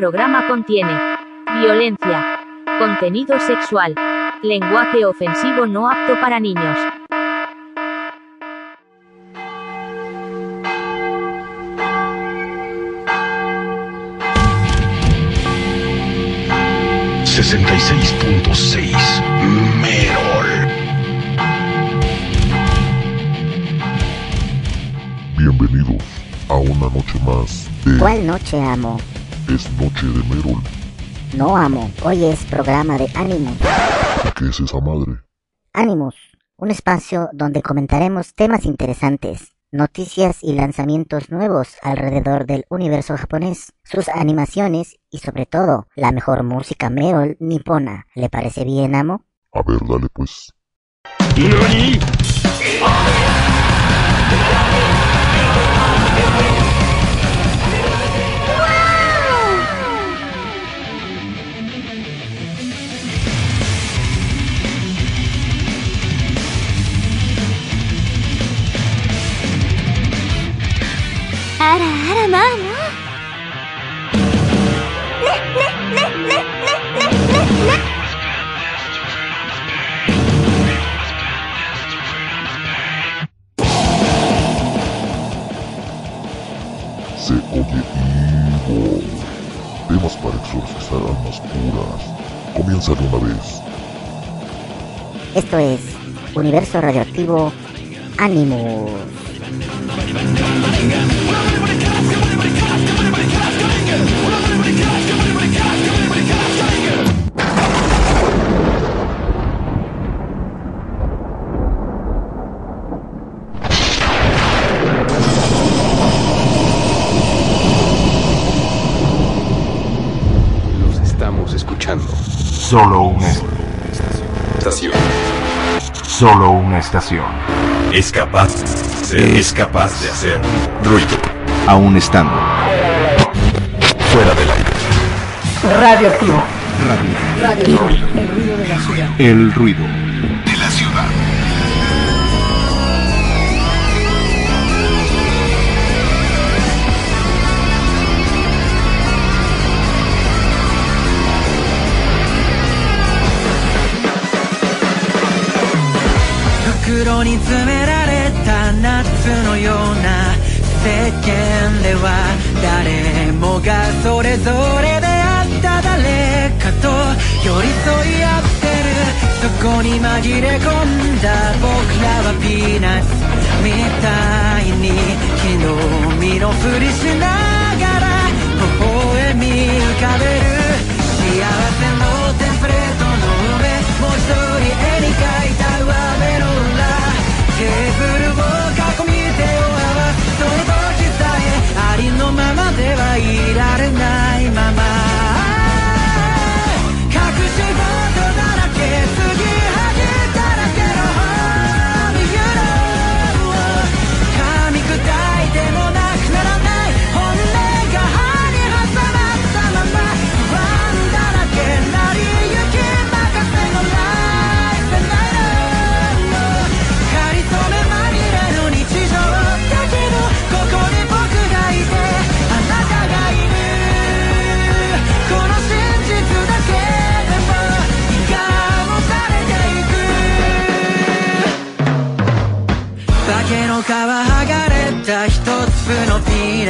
programa contiene violencia, contenido sexual, lenguaje ofensivo no apto para niños. 66.6 Merol. Bienvenidos a una noche más de ¿Cuál noche amo? Es Noche de Merol. No amo. Hoy es programa de Ánimos. ¿Y qué es esa madre? Ánimos, un espacio donde comentaremos temas interesantes, noticias y lanzamientos nuevos alrededor del universo japonés, sus animaciones y sobre todo la mejor música Merol nipona. ¿Le parece bien, amo? A ver, dale pues. Se oye Evil. Temas para exorcizar almas puras. Comienza de una vez. Esto es Universo Radioactivo Animus. Los estamos escuchando. Solo una Estación. solo una estación. Es capaz, hacer, es capaz de hacer ruido. Aún estando fuera del aire. Radioactivo. Radio. Radio. Radio. El ruido de la ciudad. El ruido de la ciudad. 世間では誰もがそれぞれであった誰かと寄り添い合ってるそこに紛れ込んだ僕らはピーナッツみたいに昨日身のふりしながら微笑み浮かべる幸せ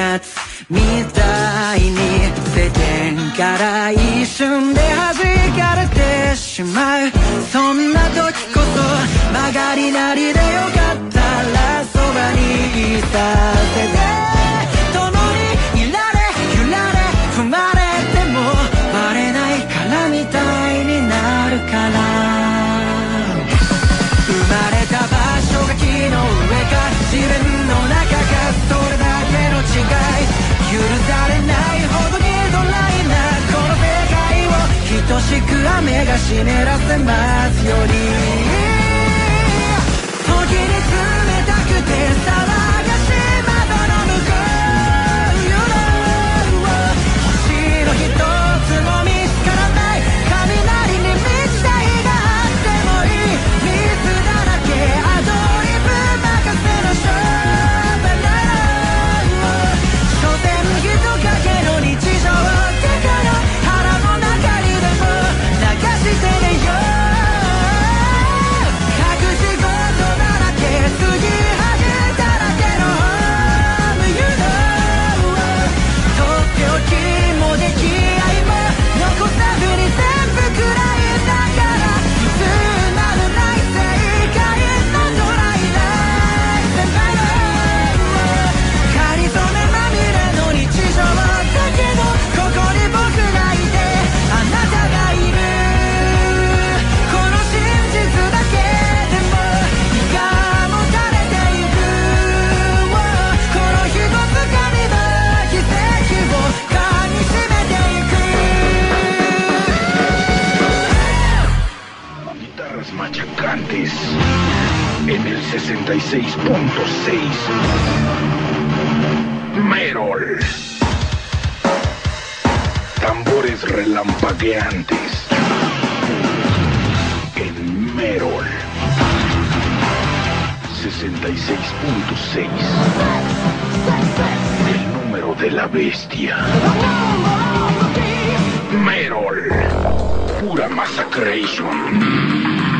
夏みたいに世間から一瞬で弾かれてしまう。そんな時こそ曲がりなりでよ。かったしく雨が湿らせますように。66.6. Merol. Tambores relampagueantes en Merol. 66.6. El número de la bestia. Merol. Pura Massacration.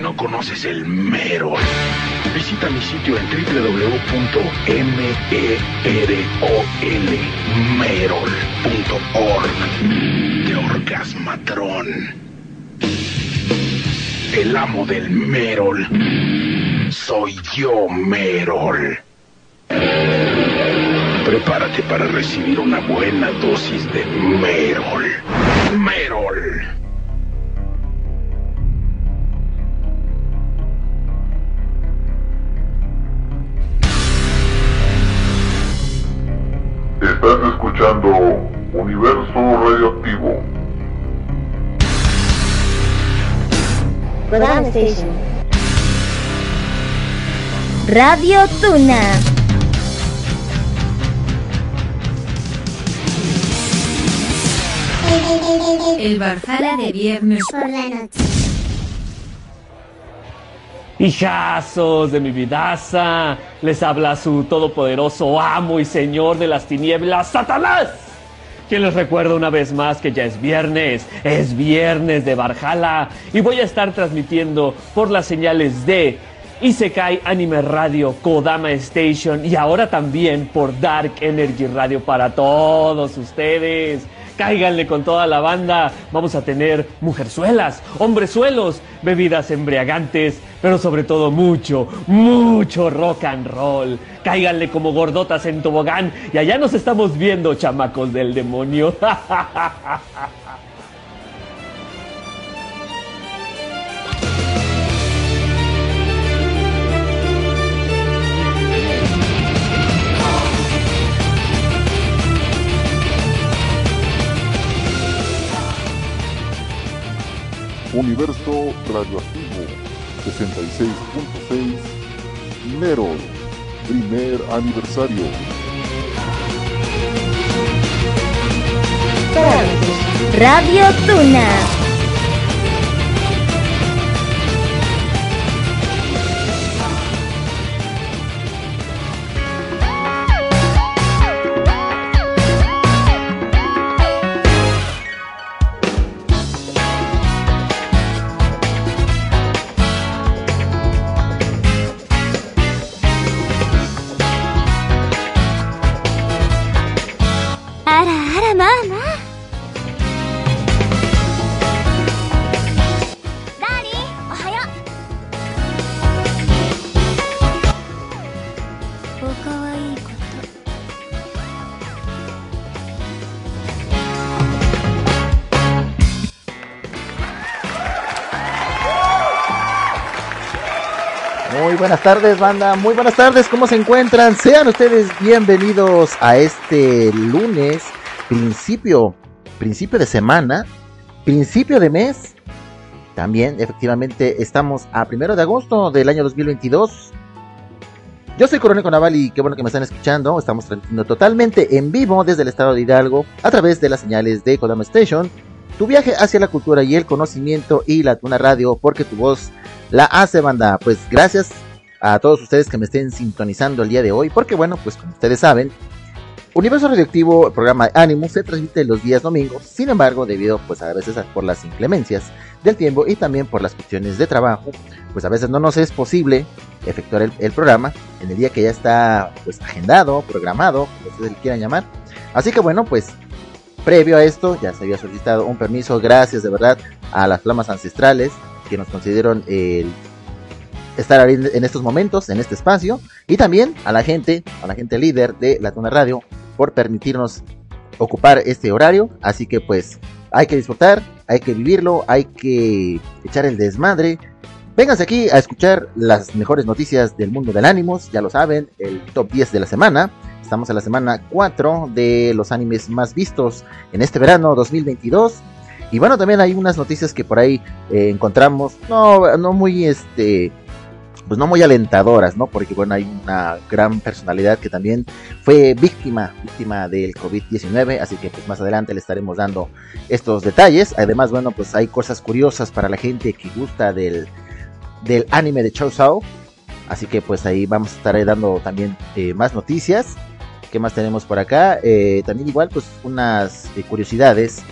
No conoces el Merol, visita mi sitio en www.merol.org de Orgasmatron. El amo del Merol. Soy yo, Merol. Prepárate para recibir una buena dosis de Merol. Merol. Station. Radio Tuna. El Valhalla de viernes por la noche. Hijazos de mi vidaza, les habla su todopoderoso amo y señor de las tinieblas, Satanás. Quien les recuerda una vez más que ya es viernes, es viernes de Barjala y voy a estar transmitiendo por las señales de Isekai Anime Radio, Kodama Station y ahora también por Dark Energy Radio para todos ustedes. Cáiganle con toda la banda. Vamos a tener mujerzuelas, hombrezuelos, bebidas embriagantes, pero sobre todo mucho, mucho rock and roll. Cáiganle como gordotas en tobogán y allá nos estamos viendo, chamacos del demonio. Universo Radioactivo 66.6 Merol, primer aniversario. Radio Tuna. Buenas tardes, banda. Muy buenas tardes. ¿Cómo se encuentran? Sean ustedes bienvenidos a este lunes, principio, principio de semana, principio de mes. También, efectivamente, estamos a primero de agosto del año 2022. Yo soy Coronel Naval y qué bueno que me están escuchando. Estamos transmitiendo totalmente en vivo desde el estado de Hidalgo a través de las señales de Kodama Station. Tu viaje hacia la cultura y el conocimiento y la Tuna Radio, porque tu voz la hace banda. Pues gracias a todos ustedes que me estén sintonizando el día de hoy, porque bueno, pues como ustedes saben, Universo Radioactivo, el programa Animus, se transmite los días domingos, sin embargo, debido pues a veces por las inclemencias del tiempo y también por las cuestiones de trabajo, pues a veces no nos es posible efectuar el, programa en el día que ya está pues agendado, programado, como ustedes le quieran llamar. Así que bueno, pues previo a esto ya se había solicitado un permiso, gracias de verdad a las flamas ancestrales que nos consideraron el estar en estos momentos, en este espacio, y también a la gente, a la gente líder de la Tuna Radio, por permitirnos ocupar este horario. Así que pues hay que disfrutar, hay que vivirlo, hay que echar el desmadre. Vénganse aquí a escuchar las mejores noticias del mundo del ánimos, ya lo saben, el top 10 de la semana. Estamos en la semana 4 de los animes más vistos en este verano 2022. Y bueno, también hay unas noticias que por ahí eh, encontramos, no, no muy este pues no muy alentadoras, ¿no? Porque bueno, hay una gran personalidad que también fue víctima, víctima del COVID-19, así que pues más adelante le estaremos dando estos detalles. Además, bueno, pues hay cosas curiosas para la gente que gusta del, del anime de Chow así que pues ahí vamos a estar dando también eh, más noticias. ¿Qué más tenemos por acá? Eh, también igual pues unas eh, curiosidades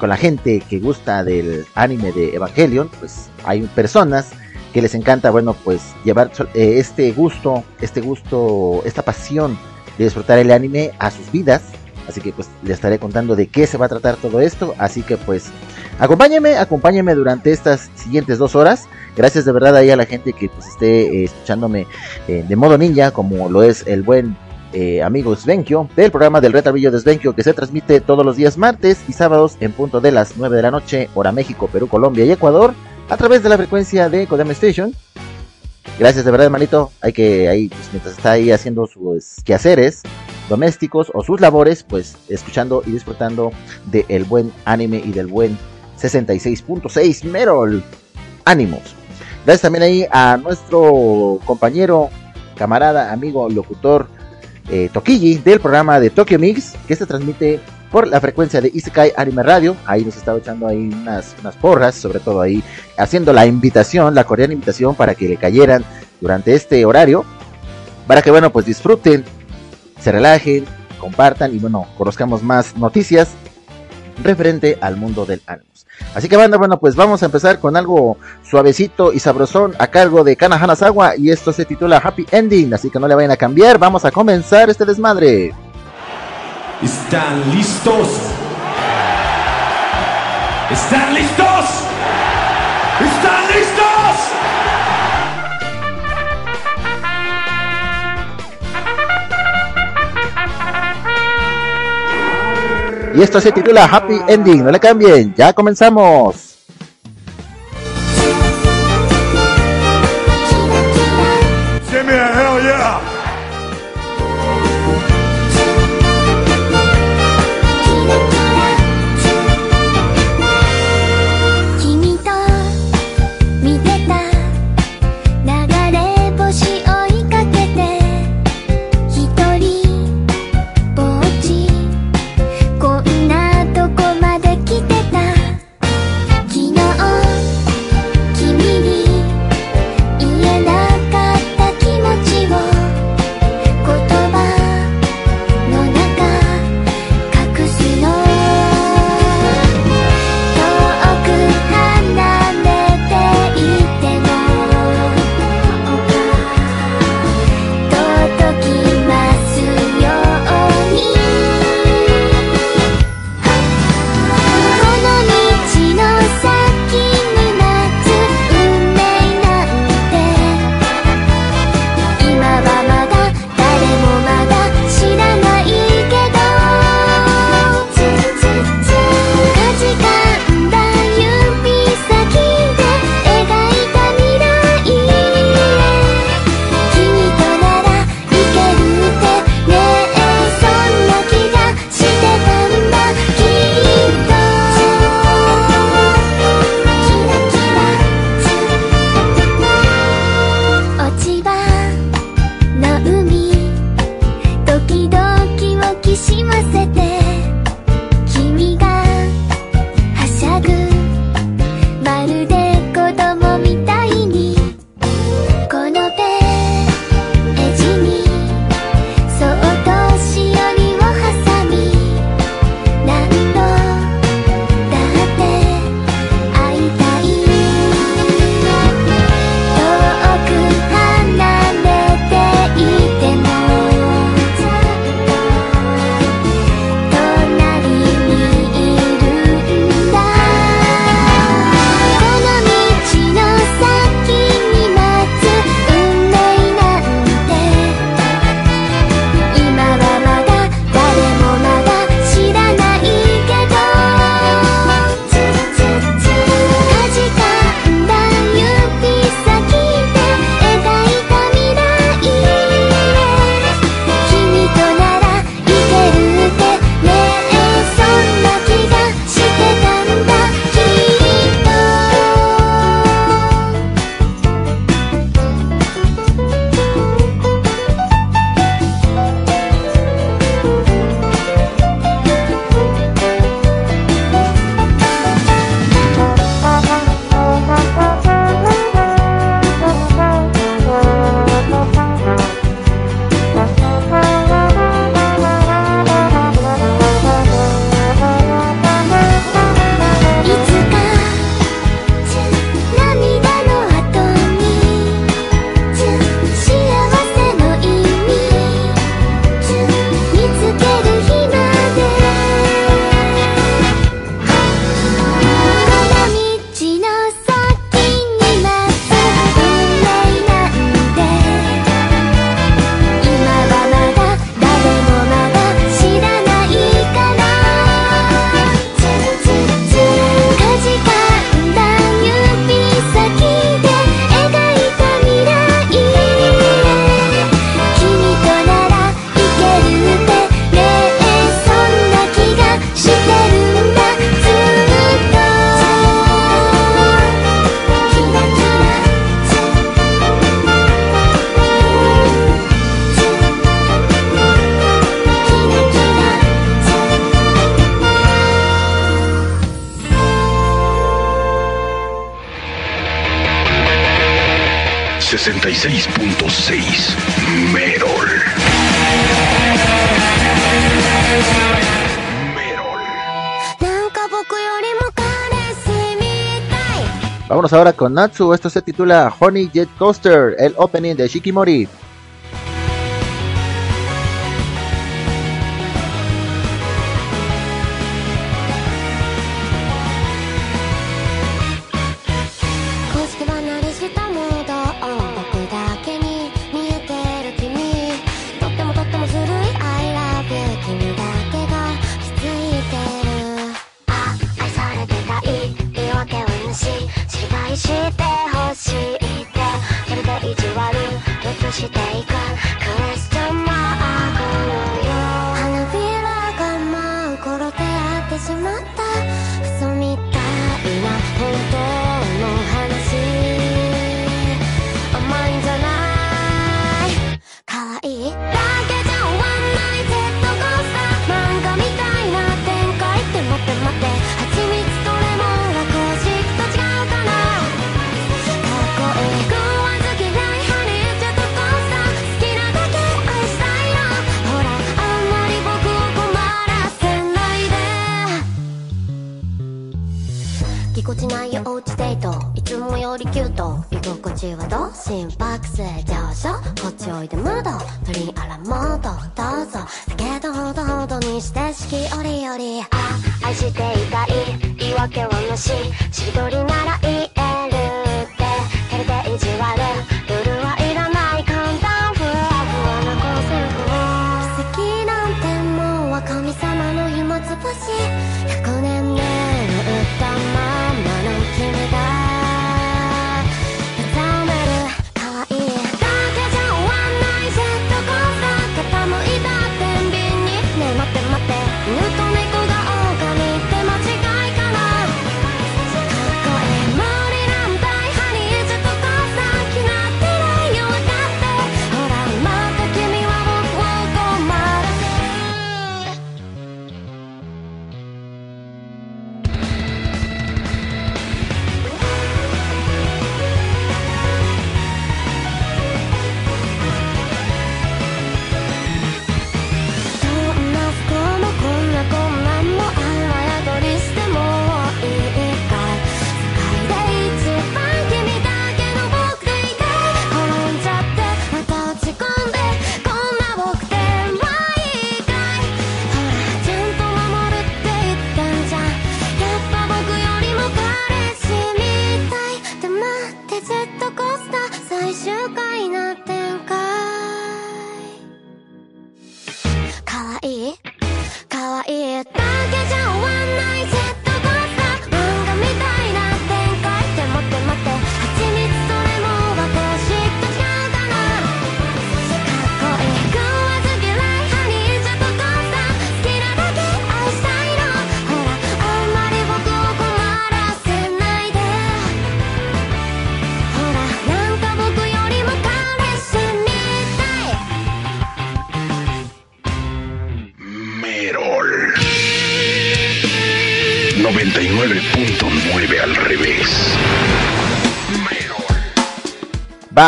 con la gente que gusta del anime de Evangelion, pues hay personas que les encanta, bueno, pues llevar eh, este gusto, este gusto, esta pasión de disfrutar el anime a sus vidas. Así que pues les estaré contando de qué se va a tratar todo esto. Así que pues acompáñenme, acompáñenme durante estas siguientes dos horas. Gracias de verdad ahí a la gente que pues esté eh, escuchándome eh, de modo ninja, como lo es el buen amigo Svenkio, del programa del Retrabillo de Svenkio, que se transmite todos los días martes y sábados en punto de las 9 de la noche, hora México, Perú, Colombia y Ecuador a través de la frecuencia de Kodama Station. Gracias de verdad, hermanito. Hay que, ahí, pues, mientras está ahí haciendo sus quehaceres domésticos o sus labores, pues escuchando y disfrutando del buen anime y del buen 66.6 Merol. Ánimos. Gracias también ahí a nuestro compañero, camarada, amigo, locutor eh, Tokiji del programa de Tokyo Mix, que se transmite por la frecuencia de Isekai Anime Radio. Ahí nos estaba echando ahí unas, unas porras, sobre todo ahí haciendo la invitación, la coreana invitación para que le cayeran durante este horario. Para que, bueno, pues disfruten, se relajen, compartan y, bueno, conozcamos más noticias referente al mundo del anime. Así que banda, bueno, pues vamos a empezar con algo suavecito y sabrosón a cargo de Kana Hanazawa y esto se titula Happy Ending, así que no le vayan a cambiar, vamos a comenzar este desmadre. ¿Están listos? ¿Están listos? ¿Están listos? Y esto se titula Happy Ending, no le cambien, ya comenzamos. Natsu. Esto se titula Honey Jet Coaster, el opening de Shikimori. ぎこちないおうちデート。いつもよりキュート。居心地はどう？心拍数上昇こっちおいでムード取りあらもっとどう。ぞ酒とほどほどにして四季折々あ愛していたい。言い訳はなししりとりならいい。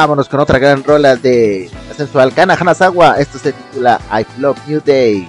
Vámonos con otra gran rola de la sensual Kana Hanazawa. Esto se titula I Love New Day.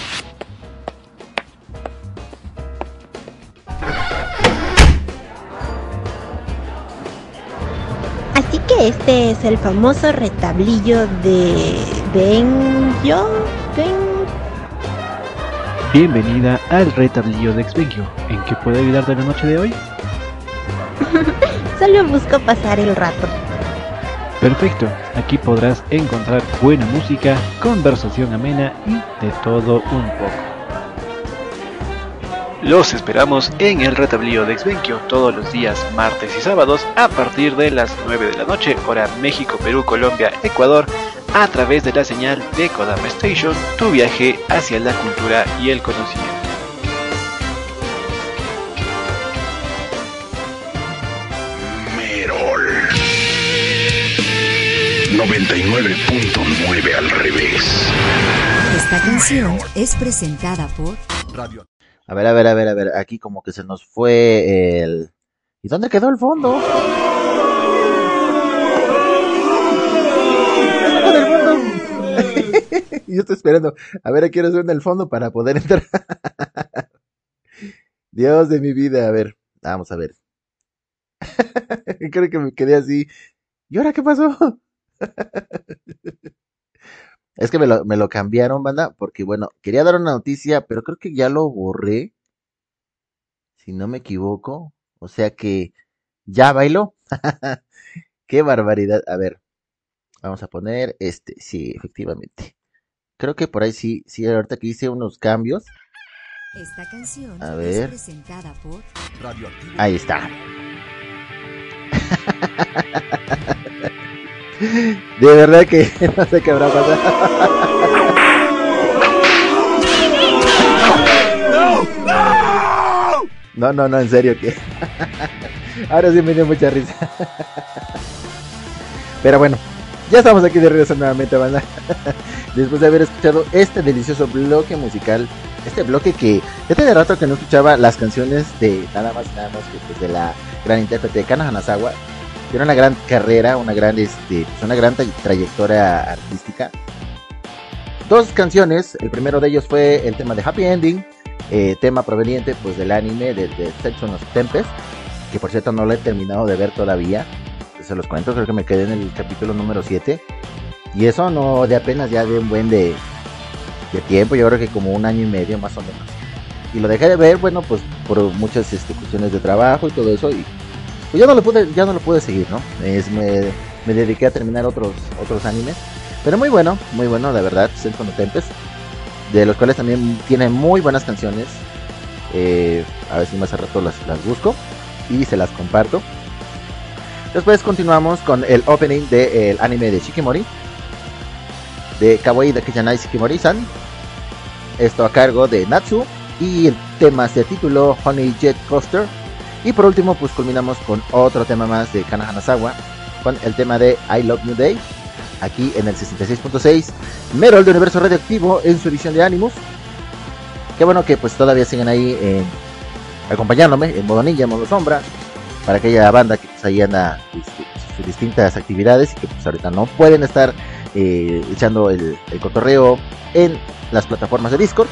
Este es el famoso retablillo de Benjo. Ben... Bienvenida al retablillo de Exvengio. ¿En qué puedo ayudarte la noche de hoy? Solo busco pasar el rato. Perfecto, aquí podrás encontrar buena música, conversación amena y de todo un poco. Los esperamos en el retablío de Exvenquio todos los días martes y sábados a partir de las 9 de la noche, hora México, Perú, Colombia, Ecuador, a través de la señal de Kodama Station, tu viaje hacia la cultura y el conocimiento. Merol 99.9 al revés. Esta canción es presentada por Radio. A ver, a ver, a ver, a ver. Aquí como que se nos fue el. ¿Y dónde quedó el fondo? Yo estoy esperando. A ver, quiero hacer en el fondo para poder entrar. Dios de mi vida, a ver. Vamos a ver. Creo que me quedé así. ¿Y ahora qué pasó? Es que me lo, me lo cambiaron, banda, porque bueno, quería dar una noticia, pero creo que ya lo borré. Si no me equivoco. O sea que ya bailó. Qué barbaridad. A ver, vamos a poner este. Sí, efectivamente. Creo que por ahí sí, sí, ahorita que hice unos cambios. Esta canción a ver. es presentada por Ahí está. De verdad que no sé qué habrá pasado. No, no, no, en serio que. Ahora sí me dio mucha risa. Pero bueno, ya estamos aquí de regreso nuevamente, banda. Después de haber escuchado este delicioso bloque musical. Este bloque que ya tenía rato que no escuchaba las canciones de nada más nada más que de la gran intérprete Kana Hanazawa. Tiene una gran carrera, una gran, este, una gran trayectoria artística. Dos canciones, el primero de ellos fue el tema de Happy Ending, eh, tema proveniente pues del anime de, de Section of Tempest, que por cierto no lo he terminado de ver todavía. Se los cuento, creo que me quedé en el capítulo número 7. Y eso no de apenas ya de un buen de, de tiempo, yo creo que como un año y medio más o menos. Y lo dejé de ver, bueno, pues por muchas este, cuestiones de trabajo y todo eso. Y pues ya no lo pude, ya no lo pude seguir, ¿no? Es, me, me, dediqué a terminar otros, otros animes. Pero muy bueno, muy bueno, la verdad, Section of Tempest. De los cuales también tiene muy buenas canciones. Eh, a ver si más a rato las, las busco y se las comparto. Después continuamos con el opening del anime de Shikimori. De Kawaii de Kijanai Shikimori-san. Esto a cargo de Natsu. Y el tema se tituló Honey Jet Coaster. Y por último, pues culminamos con otro tema más de Kana Hanazawa. Con el tema de I Love New Day. Aquí en el 66.6. Merol de Universo Radioactivo en su edición de Animus. Qué bueno que pues todavía siguen ahí eh, acompañándome en modo ninja, en modo sombra para aquella banda que pues, ahí anda este, sus distintas actividades y que pues ahorita no pueden estar eh, echando el, el, cotorreo en las plataformas de Discord.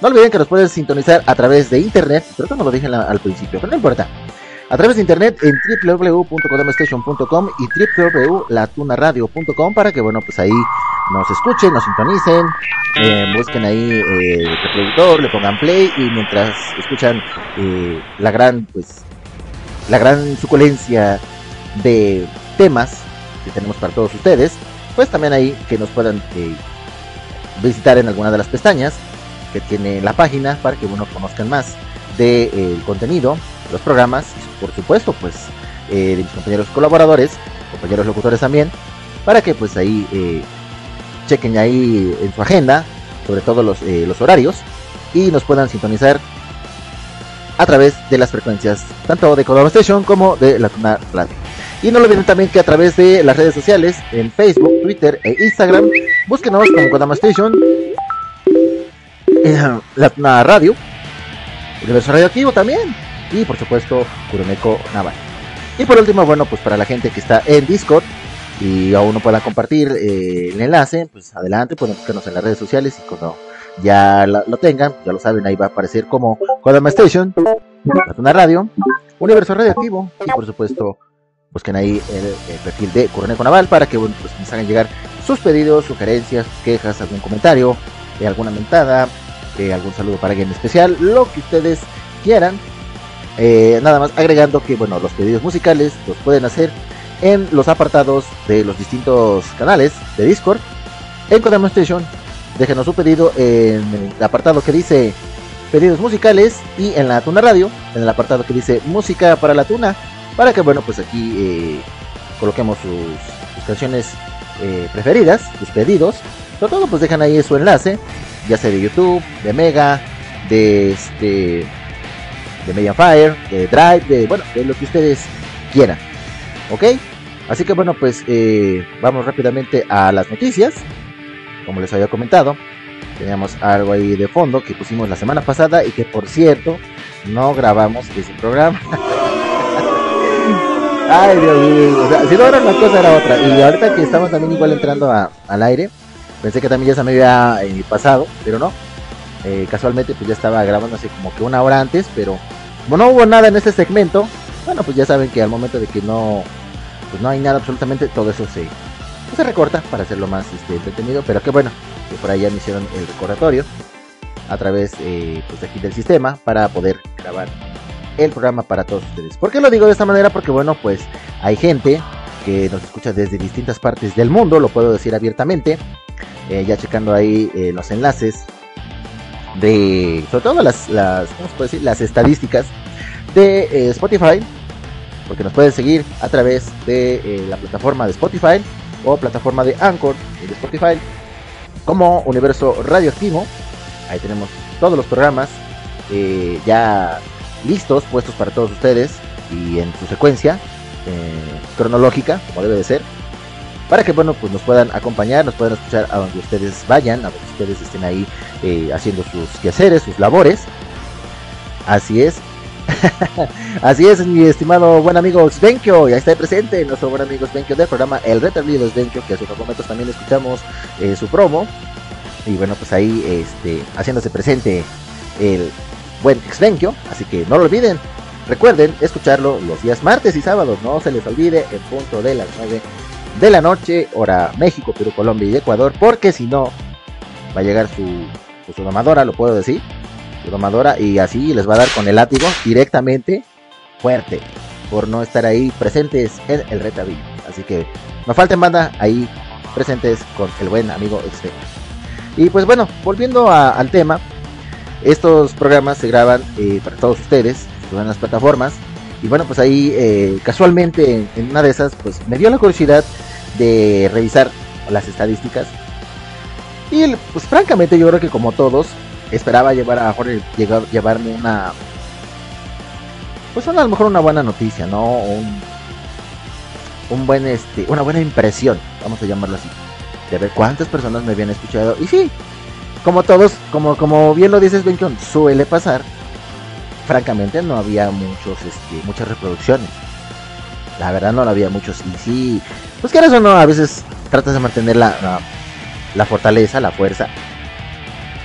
No olviden que nos pueden sintonizar a través de internet, creo que no lo dije al principio, pero no importa. A través de internet en www.codemstation.com y www.latunaradio.com para que bueno pues ahí nos escuchen, nos sintonicen, eh, busquen ahí eh, el reproductor, le pongan play y mientras escuchan eh, la gran pues la gran suculencia de temas que tenemos para todos ustedes, pues también ahí que nos puedan eh, visitar en alguna de las pestañas que tiene la página para que uno conozcan más del de, eh, contenido, los programas, y por supuesto, pues eh, de mis compañeros colaboradores, compañeros locutores también, para que pues ahí eh, chequen ahí en su agenda, sobre todo los, los horarios, y nos puedan sintonizar a través de las frecuencias tanto de Kodama Station como de la Tuna Radio. Y no lo olviden también que a través de las redes sociales, en Facebook, Twitter e Instagram, búsquenos como Kodama Station, la Radio, Universo Radioactivo también, y por supuesto Kuroneko Naval. Y por último, bueno, pues para la gente que está en Discord y aún no pueda compartir eh, el enlace, pues adelante, pueden buscarnos en las redes sociales y cuando ya lo tengan, ya lo saben, ahí va a aparecer como Kodama Station, la Tuna Radio, Universo Radioactivo y por supuesto busquen ahí el, perfil de Kuroneko Naval para que bueno, pues nos hagan llegar sus pedidos, sugerencias, quejas, algún comentario, eh, alguna mentada, eh, algún saludo para alguien especial, lo que ustedes quieran. Eh, nada más agregando que bueno, los pedidos musicales los pueden hacer en los apartados de los distintos canales de Discord en Kodama Station. Déjenos su pedido en el apartado que dice pedidos musicales y en la Tuna Radio, en el apartado que dice música para la Tuna, para que bueno, pues aquí eh, coloquemos sus, canciones eh, preferidas, sus pedidos. Sobre todo pues dejan ahí su enlace, ya sea de YouTube, de Mega, de este de Mediafire, de Drive, de bueno, de lo que ustedes quieran. ¿Ok? Así que bueno, pues eh, vamos rápidamente a las noticias. Como les había comentado, teníamos algo ahí de fondo que pusimos la semana pasada y que por cierto no grabamos ese programa. Ay, Dios mío. Si no era una cosa, era otra. Y ahorita que estamos también igual entrando al aire, pensé que también ya se me había eh, pasado, pero no. Eh, casualmente, pues ya estaba grabando así como que una hora antes, pero como no hubo nada en este segmento, bueno, pues ya saben que al momento de que no, pues no hay nada absolutamente, todo eso se, pues se recorta para hacerlo más este, entretenido. Pero que bueno, que por ahí ya me hicieron el recordatorio a través eh, pues de aquí del sistema para poder grabar el programa para todos ustedes. ¿Por qué lo digo de esta manera? Porque bueno, pues hay gente que nos escucha desde distintas partes del mundo, lo puedo decir abiertamente, eh, ya checando ahí eh, los enlaces de, sobre todo las, las, ¿cómo decir? Las estadísticas de eh, Spotify, porque nos pueden seguir a través de eh, la plataforma de Spotify o plataforma de Anchor de Spotify como Universo Radioactivo. Ahí tenemos todos los programas ya listos, puestos para todos ustedes y en su secuencia cronológica, como debe de ser, para que bueno, pues nos puedan acompañar, nos puedan escuchar a donde ustedes vayan, a donde ustedes estén ahí eh, haciendo sus quehaceres, sus labores. Así es. Así es, mi estimado buen amigo Svenkio, ya está presente nuestro buen amigo Svenkio del programa El Retablido Svenkio, que hace unos momentos también escuchamos eh, su promo. Y bueno, pues ahí este, haciéndose presente el buen Svenkio, así que no lo olviden. Recuerden escucharlo los días martes y sábados, no se les olvide en punto de las 9 de la noche, hora México, Perú, Colombia y Ecuador, porque si no, va a llegar su, pues, su domadora, lo puedo decir, su domadora, y así les va a dar con el látigo directamente fuerte, por no estar ahí presentes en el retabillo. Así que no falten banda ahí presentes con el buen amigo Extremo. Y pues bueno, volviendo al tema, estos programas se graban eh, para todos ustedes, a las plataformas. Y bueno, pues ahí eh, casualmente en, una de esas, pues me dio la curiosidad de revisar las estadísticas. Y pues francamente yo creo que como todos, esperaba llevar a Jorge, llegar, llevarme una... Pues una, a lo mejor una buena noticia, ¿no? Un, un buen, este, una buena impresión, vamos a llamarlo así. De ver cuántas personas me habían escuchado. Y sí, como todos, como, como bien lo dices, Benjon, suele pasar. Francamente no había muchos, este, muchas reproducciones. La verdad no había muchos. Y sí, pues que eso no, a veces tratas de mantener la, la, fortaleza, la fuerza.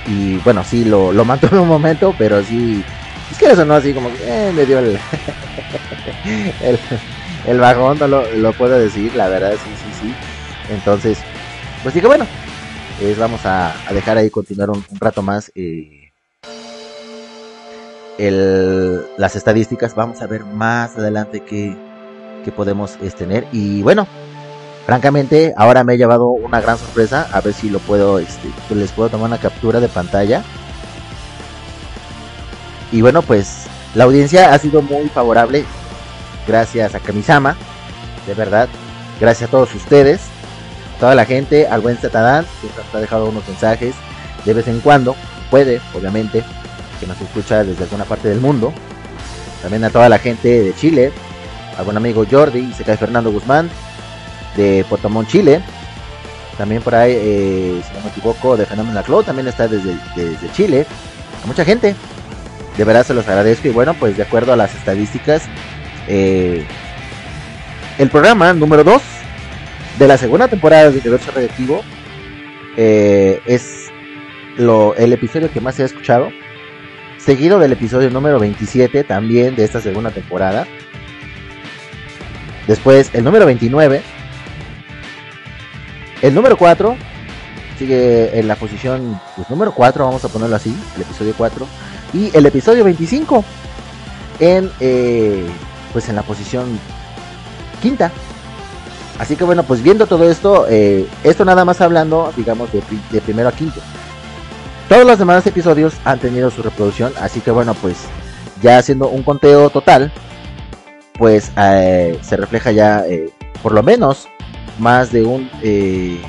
Y bueno, sí, lo, lo mantuve un momento, pero sí, es que eso no, así como eh, me dio el, el, el bajón, no lo, lo puedo decir, la verdad, sí, sí, sí. Entonces, pues dije, bueno, es, vamos a, dejar ahí continuar un, un rato más eh, el, las estadísticas. Vamos a ver más adelante qué, qué podemos es, tener. Y bueno, francamente, ahora me he llevado una gran sorpresa. A ver si lo puedo, este, les puedo tomar una captura de pantalla. Y bueno, pues la audiencia ha sido muy favorable. Gracias a Kamisama, de verdad. Gracias a todos ustedes toda la gente, al buen Zetadán, que nos ha dejado unos mensajes de vez en cuando, puede, obviamente, que nos escucha desde alguna parte del mundo. También a toda la gente de Chile, a buen amigo Jordi, se cae Fernando Guzmán, de Potamón, Chile. También por ahí, eh, si no me equivoco, de Fenómeno Cloud, también está desde, desde Chile. A mucha gente. De verdad se los agradezco. Y bueno, pues de acuerdo a las estadísticas, eh, el programa número 2 de la segunda temporada de Universo Radioactivo eh, es lo, el episodio que más se ha escuchado. Seguido del episodio número 27 también de esta segunda temporada. Después el número 29. El número 4 sigue en la posición pues, número 4, vamos a ponerlo así, el episodio 4. Y el episodio 25 en, eh, pues en la posición quinta. Así que bueno, pues viendo todo esto, eh, esto nada más hablando, digamos, de, de, primero a quinto. Todos los demás episodios han tenido su reproducción, así que bueno, pues ya haciendo un conteo total, pues eh, se refleja ya eh, por lo menos más de un eh,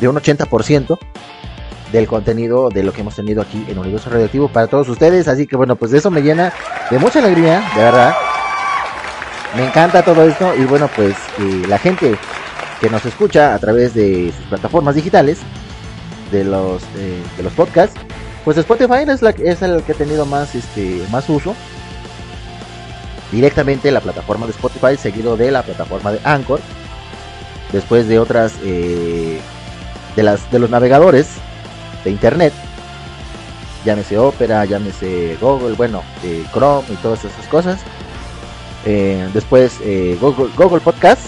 de un 80% del contenido de lo que hemos tenido aquí en Universo Radioactivo para todos ustedes. Así que bueno, pues eso me llena de mucha alegría, de verdad. Me encanta todo esto y bueno, pues eh, la gente que nos escucha a través de sus plataformas digitales, de los, de los podcasts, pues Spotify es, la, es el que ha tenido más, este, más uso. Directamente la plataforma de Spotify, seguido de la plataforma de Anchor. Después de otras eh, de, las, de los navegadores de internet, llámese Opera, llámese Google, bueno, eh, Chrome y todas esas cosas. Eh, después Google, Google Podcast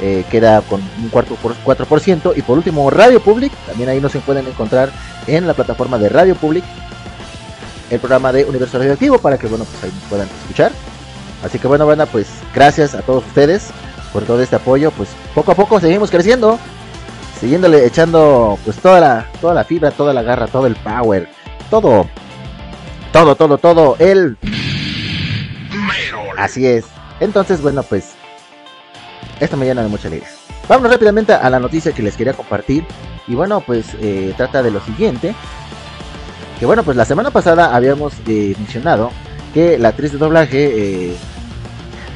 eh, queda con un cuarto por 4%. Y por último, Radio Public, también ahí nos pueden encontrar en la plataforma de Radio Public el programa de Universo Radioactivo para que bueno pues ahí nos puedan escuchar. Así que bueno, bueno, pues gracias a todos ustedes por todo este apoyo. Pues poco a poco seguimos creciendo siguiéndole echando pues toda la toda la fibra, toda la garra, todo el power, todo todo todo todo el Así es. Entonces, bueno, pues esto me llena de mucha alegría. Vámonos rápidamente a la noticia que les quería compartir y bueno, pues eh, trata de lo siguiente. Que bueno, pues la semana pasada habíamos eh, mencionado que la actriz de doblaje eh,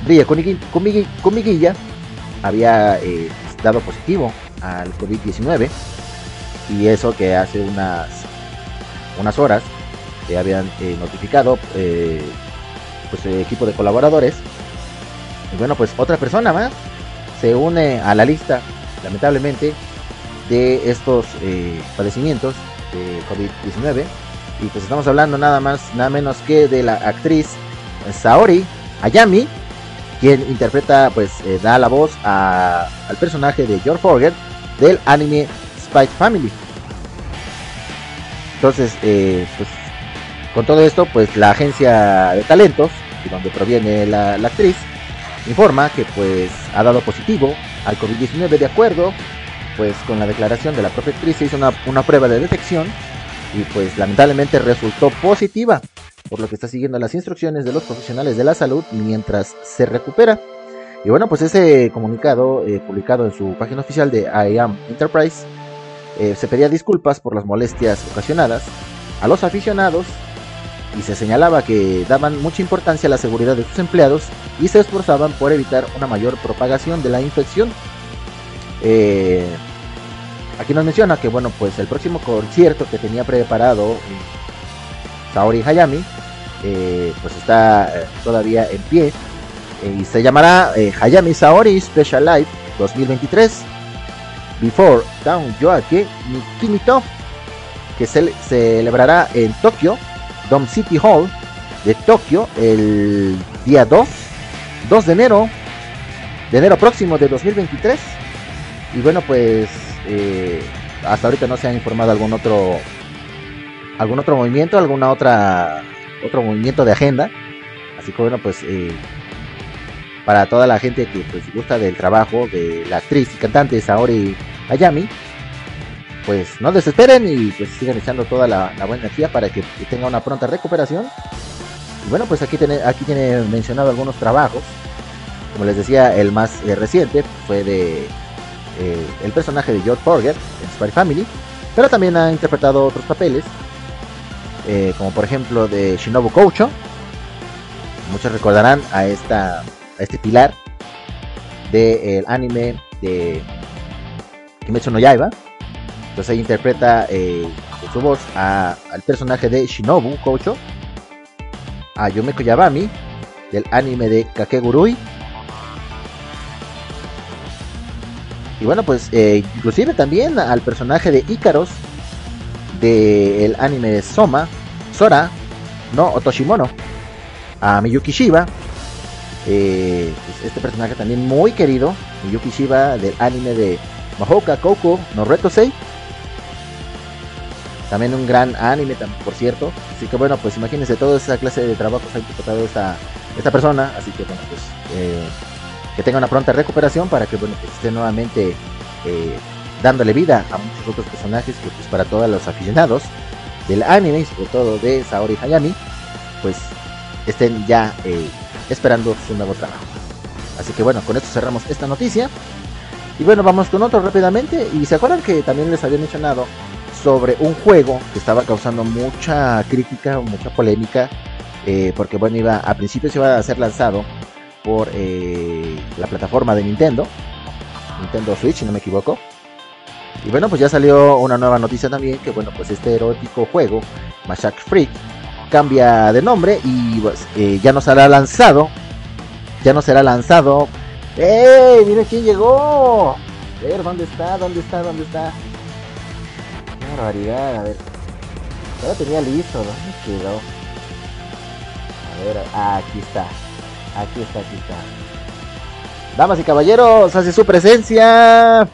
Ria Kumiguilla había eh, dado positivo al COVID-19 y eso que hace unas unas horas que habían notificado pues el equipo de colaboradores y bueno pues otra persona más se une a la lista lamentablemente de estos eh, padecimientos de COVID-19 y pues estamos hablando nada más nada menos que de la actriz Saori Ayami quien interpreta, pues eh, da la voz a, al personaje de George Forger del anime Spy Family. Entonces, eh, pues con todo esto, pues la agencia de talentos, de donde proviene la actriz, informa que pues ha dado positivo al COVID-19 de acuerdo pues con la declaración de la propia se hizo una, una prueba de detección y pues lamentablemente resultó positiva por lo que está siguiendo las instrucciones de los profesionales de la salud mientras se recupera. Y bueno, pues ese comunicado eh, publicado en su página oficial de I Am Enterprise eh, se pedía disculpas por las molestias ocasionadas a los aficionados y se señalaba que daban mucha importancia a la seguridad de sus empleados y se esforzaban por evitar una mayor propagación de la infección. Eh, aquí nos menciona que bueno, pues el próximo concierto que tenía preparado Saori Hayami, eh, pues está eh, todavía en pie eh, y se llamará eh, Hayami Saori Special Live 2023 Before Down Yoake Kimito que se celebrará en Tokio Dome City Hall de Tokio el día 2 2 de enero de enero próximo de 2023 y bueno pues eh, hasta ahorita no se ha informado algún otro algún otro movimiento, alguna otra otro movimiento de agenda. Así que bueno, pues eh, para toda la gente que pues, gusta del trabajo de la actriz y cantante Saori Ayami, pues no desesperen y pues sigan echando toda la, buena energía para que, tenga una pronta recuperación. Y bueno, pues aquí tiene, aquí tiene mencionado algunos trabajos. Como les decía, el más eh, reciente fue de eh, el personaje de George Forger en Spy Family, pero también ha interpretado otros papeles eh, como por ejemplo de Shinobu Koucho muchos recordarán a esta a este pilar del anime de Kimetsu no Yaiba. Entonces ahí interpreta eh, su voz al personaje de Shinobu Koucho, a Yomeko Yabami del anime de Kakegurui. Y bueno, pues eh, inclusive también al personaje de Ícaros del anime de Soma, Sora, no Otoshimono, a Miyuki Shiba. eh, pues, este personaje también muy querido, Miyuki Shiba del anime de Mahoka Kouko no Retosei. También un gran anime, por cierto. Así que bueno, pues imagínense toda esa clase de trabajos ha interpretado esta, esta persona. Así que bueno, pues eh, que tenga una pronta recuperación para que bueno, pues, esté nuevamente eh, dándole vida a muchos otros personajes que pues para todos los aficionados del anime y sobre todo de Saori Hayami, pues estén ya eh, esperando su nuevo trabajo. Así que bueno, con esto cerramos esta noticia. Y bueno, vamos con otro rápidamente. Y se acuerdan que también les había mencionado sobre un juego que estaba causando mucha crítica, mucha polémica, eh, porque bueno, iba a principios iba a ser lanzado por eh, la plataforma de Nintendo, Nintendo Switch, si no me equivoco. Y bueno, pues ya salió una nueva noticia también, que bueno, pues este erótico juego, Mashak Freak, cambia de nombre y pues, eh, ya no será lanzado, ya no será lanzado. ¡Ey! ¡Mira quién llegó! A ver, ¿dónde está? ¿Dónde está? ¿Dónde está? Barbaridad, a ver. Lo tenía listo, ¿dónde quedó? A ver, aquí está. Aquí está, aquí está. Damas y caballeros, hace su presencia.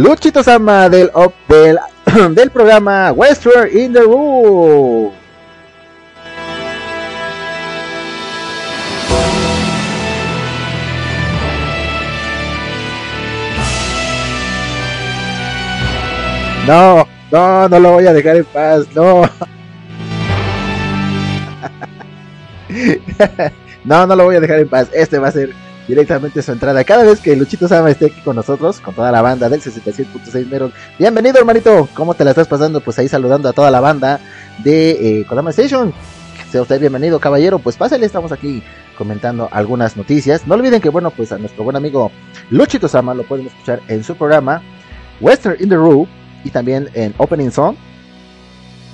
Luchito Sama del, del, del programa Western in the Room. No, no, no lo voy a dejar en paz, no. no, no lo voy a dejar en paz. Este va a ser directamente su entrada. Cada vez que Luchito Sama esté aquí con nosotros, con toda la banda del 67.6 Meron. Bienvenido, hermanito. ¿Cómo te la estás pasando? Pues ahí saludando a toda la banda de eh, Kodama Station. Sea usted bienvenido, caballero. Pues pásale, estamos aquí comentando algunas noticias. No olviden que, bueno, pues a nuestro buen amigo Luchito Sama lo pueden escuchar en su programa Western in the Room y también en Opening Song.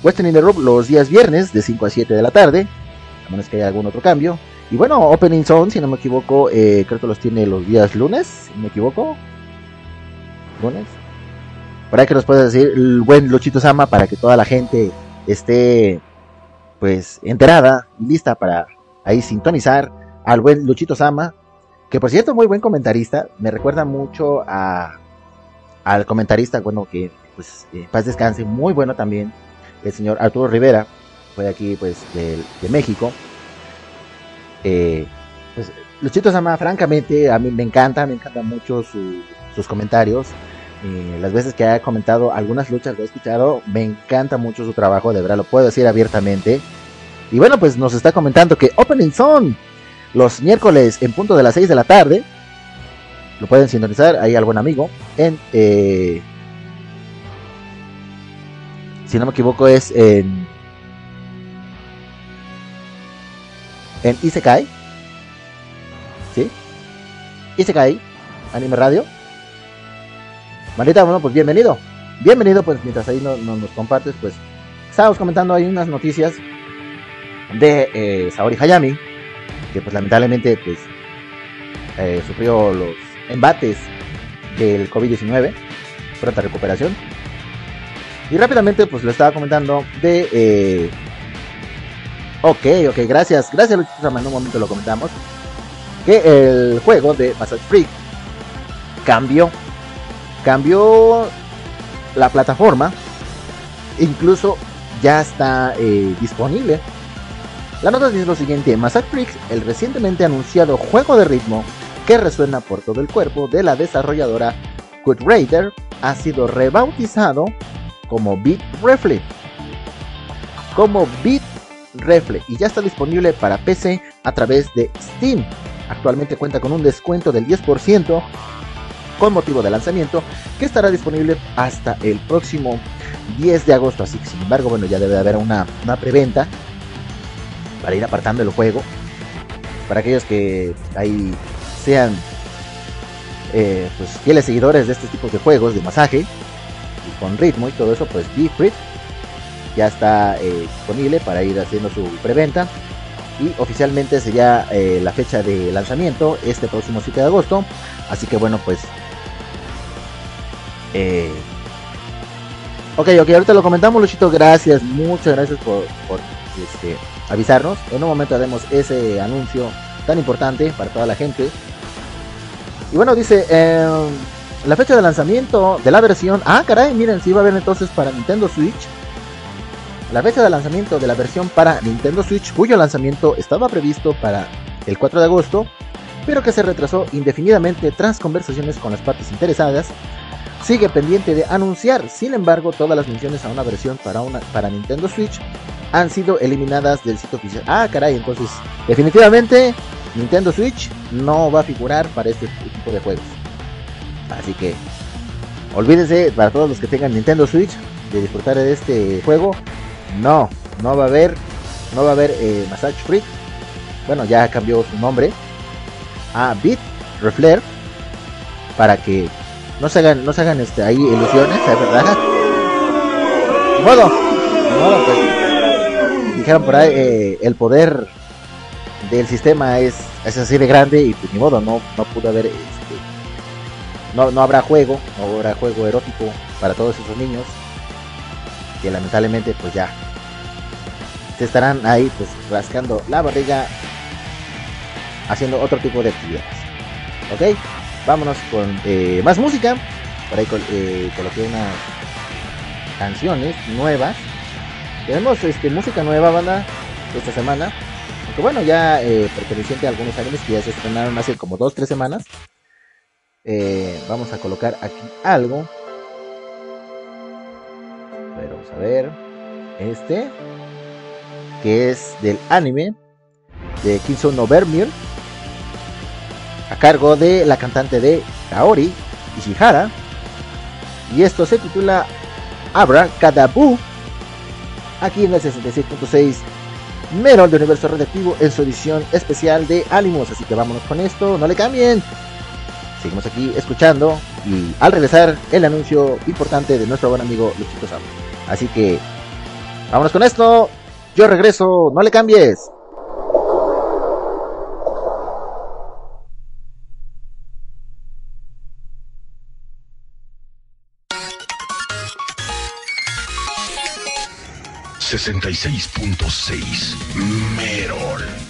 Western in the Room los días viernes de 5 a 7 de la tarde, a menos que haya algún otro cambio. Y bueno, Opening Zone, si no me equivoco, eh, creo que los tiene los días lunes, si me equivoco. Lunes. Por ahí que nos puede decir el buen Luchito Sama para que toda la gente esté pues enterada y lista para ahí sintonizar al buen Luchito Sama, que por cierto muy buen comentarista, me recuerda mucho a al comentarista, bueno, que pues eh, paz descanse, muy bueno también, el señor Arturo Rivera, fue de aquí pues de, de México. Eh, pues, Luchito Sama, francamente, a mí me encanta, me encantan mucho su- sus comentarios. Eh, las veces que ha comentado algunas luchas lo he escuchado, me encanta mucho su trabajo, de verdad lo puedo decir abiertamente. Y bueno, pues nos está comentando que Opening son los miércoles en punto de las 6 de la tarde. Lo pueden sintonizar ahí al buen amigo en eh, si no me equivoco es en en Isekai. ¿Sí? Isekai, Anime Radio. Manita, bueno, pues bienvenido. Bienvenido, pues mientras ahí no- nos compartes, pues estábamos comentando ahí unas noticias de eh, Saori Hayami, que pues lamentablemente pues eh, sufrió los embates del COVID-19, pronta recuperación. Y rápidamente pues lo estaba comentando de... eh, ok, ok, gracias, gracias Luchito en un momento lo comentamos. Que el juego de Massage Freak cambió, cambió la plataforma, incluso ya está eh, disponible. La nota dice lo siguiente, Massage Freak, el recientemente anunciado juego de ritmo que resuena por todo el cuerpo de la desarrolladora Good Raider, ha sido rebautizado como Beat Refle. Como Beat Refle y ya está disponible para PC a través de Steam. Actualmente cuenta con un descuento del 10% con motivo de lanzamiento que estará disponible hasta el próximo 10 de agosto. Así que sin embargo, bueno, ya debe haber una, preventa para ir apartando el juego. Para aquellos que ahí sean eh, pues, fieles seguidores de estos tipos de juegos de masaje y con ritmo y todo eso, pues Be Free ya está eh, disponible para ir haciendo su preventa. Y oficialmente sería eh, la fecha de lanzamiento este próximo 7 de agosto. Así que bueno, pues eh, ok, ok, ahorita lo comentamos, Luchito. Gracias, muchas gracias por, este, avisarnos. En un momento haremos ese anuncio tan importante para toda la gente. Y bueno, dice em, la fecha de lanzamiento de la versión. Ah, caray, miren, si va a haber entonces para Nintendo Switch. La fecha de lanzamiento de la versión para Nintendo Switch, cuyo lanzamiento estaba previsto para el 4 de agosto, pero que se retrasó indefinidamente tras conversaciones con las partes interesadas sigue pendiente de anunciar. Sin embargo, todas las menciones a una versión para, una, para Nintendo Switch han sido eliminadas del sitio oficial. Ah, caray, entonces definitivamente Nintendo Switch no va a figurar para este tipo de juegos. Así que olvídense para todos los que tengan Nintendo Switch de disfrutar de este juego. No, no va a haber, no va a haber eh, Massage Freak. Bueno, ya cambió su nombre a Beat Reflare para que no se hagan, no se hagan este, ahí ilusiones, ¿es verdad? Modo, pues, dijeron por ahí, eh, el poder del sistema es, es así de grande y pues ni modo, no, no pudo haber, este, no, no habrá juego, no habrá juego erótico para todos esos niños que lamentablemente pues ya se estarán ahí pues rascando la barriga haciendo otro tipo de actividades. ¿Ok? vámonos con eh, más música. Por ahí eh, coloqué unas canciones nuevas. Tenemos este, música nueva, banda, esta semana. Aunque bueno, ya eh, perteneciente a algunos animes que ya se estrenaron hace como 2-3 semanas. Vamos a colocar aquí algo. Pero vamos a ver. Este. Que es del anime. De Kinso no Vermeer a cargo de la cantante de Kaori, Ishihara. Y esto se titula Abra Kadabu. Aquí en el 66.6 Merol de Universo Radioactivo en su edición especial de Ánimos. Así que vámonos con esto, no le cambien. Seguimos aquí escuchando y al regresar el anuncio importante de nuestro buen amigo Luchito Sam. Así que vámonos con esto. Yo regreso, no le cambies. 66.6 Merol.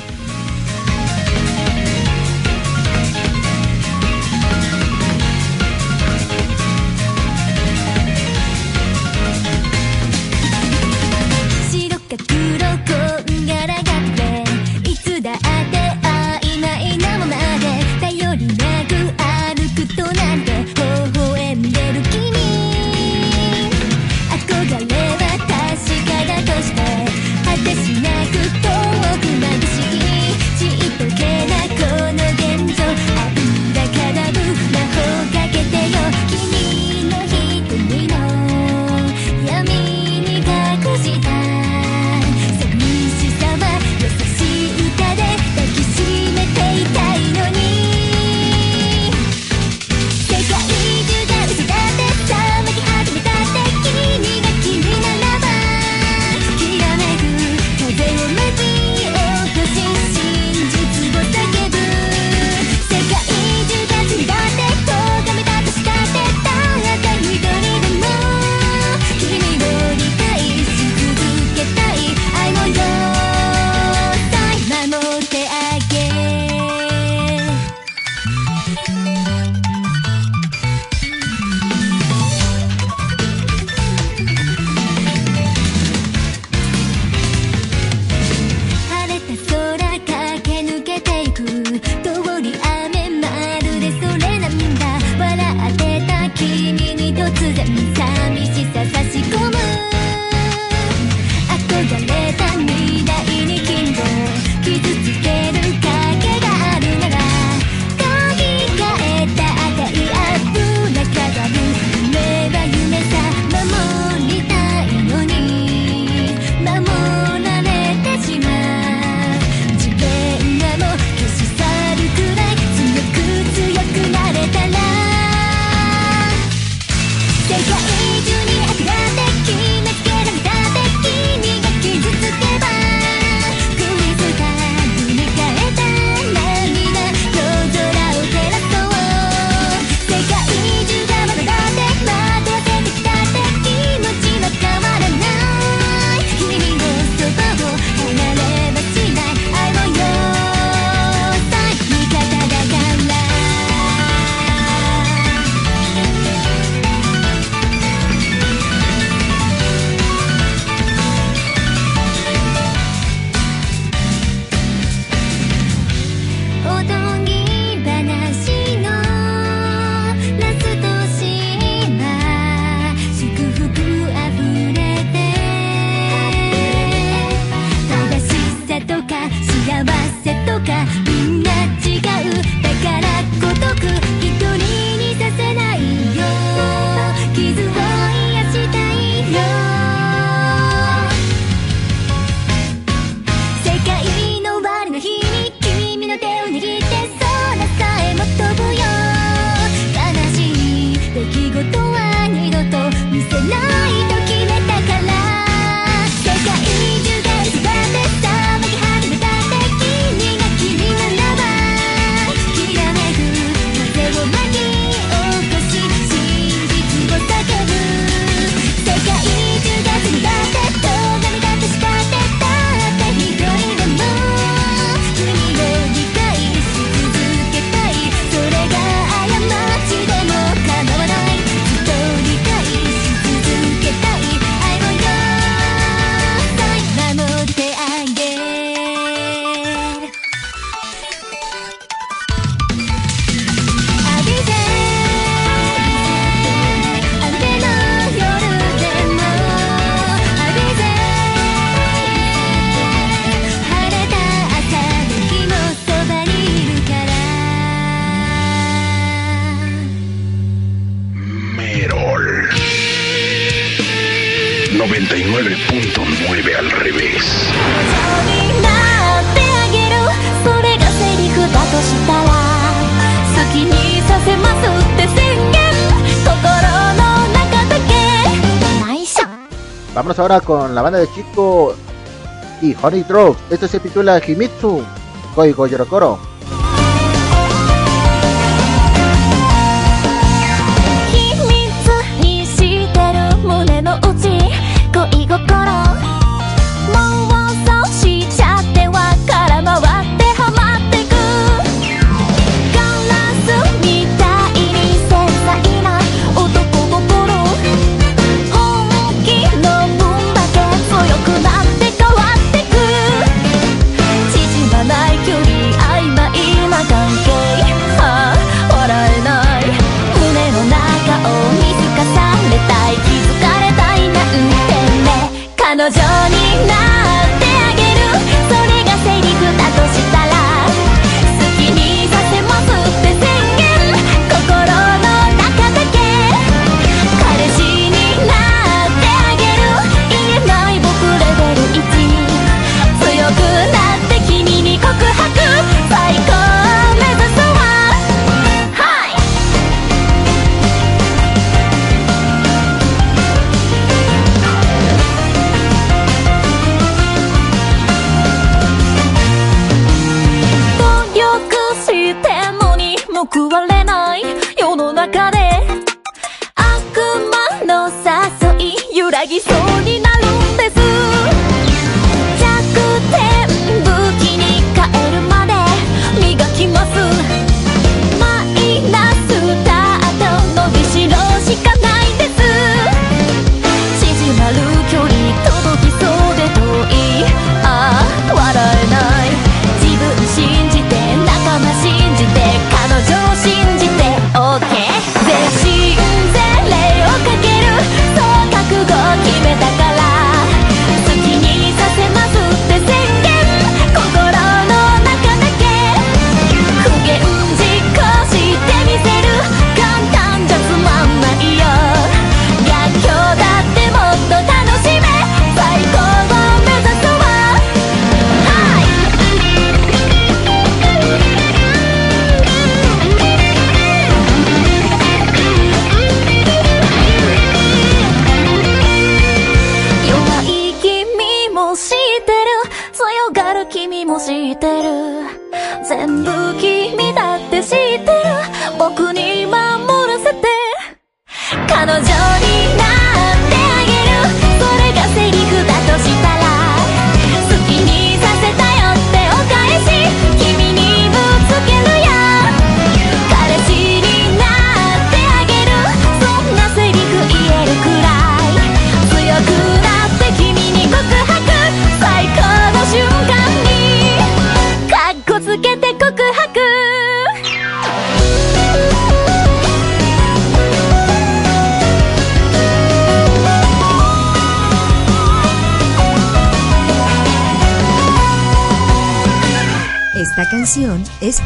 al revés. Vamos ahora con la banda de Chico y Honey Trove. Esto se titula Himitsu Koi Goyorokoro.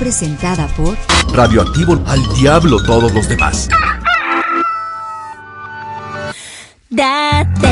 presentada por Radioactivo al diablo todos los demás. Date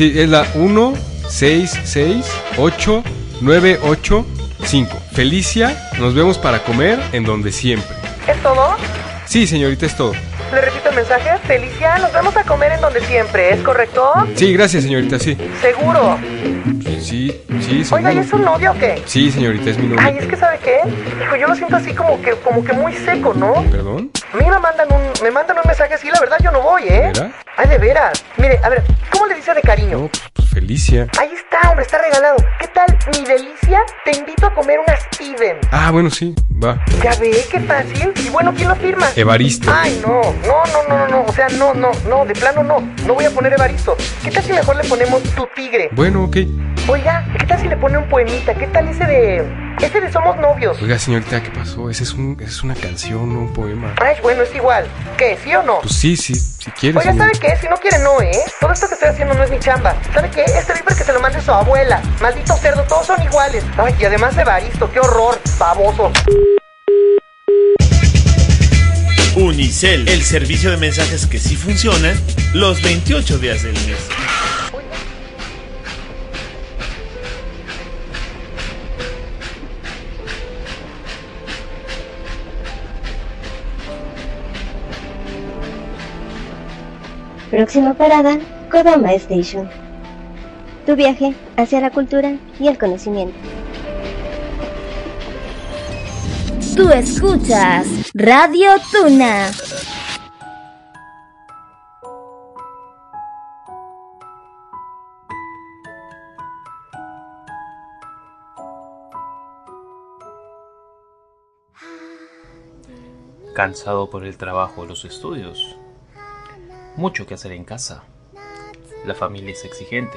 Sí, sí, es la 166895. Felicia, nos vemos para comer en donde siempre. ¿Es todo? Sí, señorita, es todo. Le repito el mensaje. Felicia, nos vemos a comer en donde siempre, ¿es correcto? Sí, gracias, señorita, sí. ¿Seguro? Sí, sí, seguro. Oiga, ¿y es su novio o qué? Sí, señorita, es mi novio. Ay, es que ¿sabe qué? Hijo, yo lo siento así como que, como que muy seco, ¿no? ¿Perdón? A mí me mandan un, me mandan un mensaje así, la verdad yo no voy, ¿eh? ¿Verdad? Ay, de veras. Mire, a ver, ¿cómo le dice de cariño? Pues Felicia. Ahí está, hombre, está regalado. ¿Qué tal, mi delicia? Te invito a comer unas Steven. Ah, bueno, sí, va. Ya ve, qué fácil. Y bueno, ¿quién lo firma? Evaristo. Ay, no, no, no, no, no, no. O sea, no, no, no, de plano no. No voy a poner Evaristo. ¿Qué tal si mejor le ponemos tu tigre? Bueno, ok. Oiga, ¿qué tal si le pone un poemita? ¿Qué tal ese de. Ese de Somos Novios? Oiga, señorita, ¿qué pasó? Ese es, un, ese es una canción, no un poema. Ay, bueno, es igual. ¿Qué? ¿Sí o no? Pues sí, sí, si quieres. Oiga, ¿sabe qué? Si no quiere, no, ¿eh? Todo esto que estoy haciendo no es mi chamba. ¿Sabe qué? Este viper que se lo mande su abuela. Maldito cerdo, todos son iguales. Ay, y además Evaristo, qué horror, baboso. Unicel, el servicio de mensajes que sí funciona los 28 días del mes. Próxima parada, Kodama Station. Tu viaje hacia la cultura y el conocimiento. Tú escuchas Radio Tuna. Cansado por el trabajo los estudios. Mucho que hacer en casa. La familia es exigente.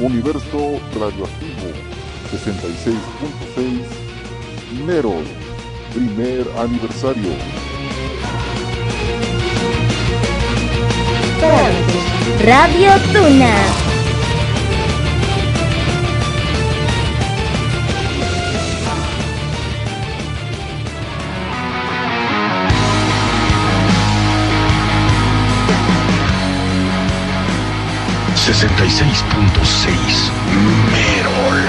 Universo Radioactivo 66.6 Nerol, primer aniversario. Radio Tuna. Sesenta y seis punto seis Merol.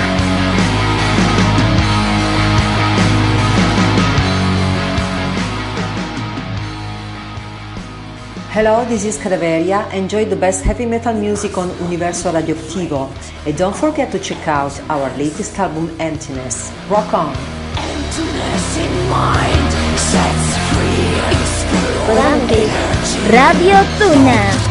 Hello, this is Cadaveria. Enjoy the best heavy metal music on Universo Radioactivo. And don't forget to check out our latest album, Emptiness. Rock on! Emptiness in mind sets free. Radio Tuna.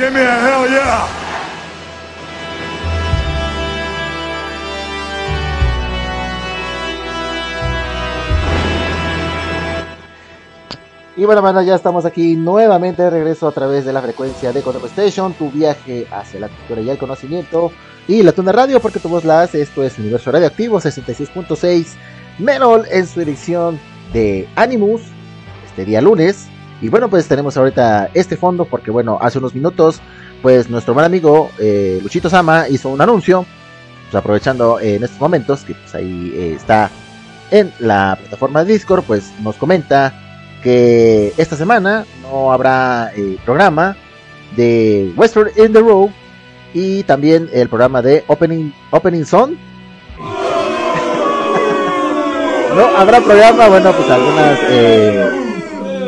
Give me a hell yeah! Y bueno, bueno, ya estamos aquí nuevamente de regreso a través de la frecuencia de Kodama Station, tu viaje hacia la cultura y el conocimiento. Y la Tuna Radio, porque tu voz la hace. Esto es Universo Radioactivo 66.6 Menol en su edición de Animus, este día lunes. Y bueno, pues tenemos ahorita este fondo, porque bueno, hace unos minutos, pues nuestro buen amigo eh, Luchito Sama hizo un anuncio pues aprovechando en estos momentos, que pues ahí eh, está en la plataforma de Discord, pues nos comenta que esta semana no habrá eh, programa de Western in the Row y también el programa de Opening, Opening Song. no habrá programa, bueno, pues algunas eh,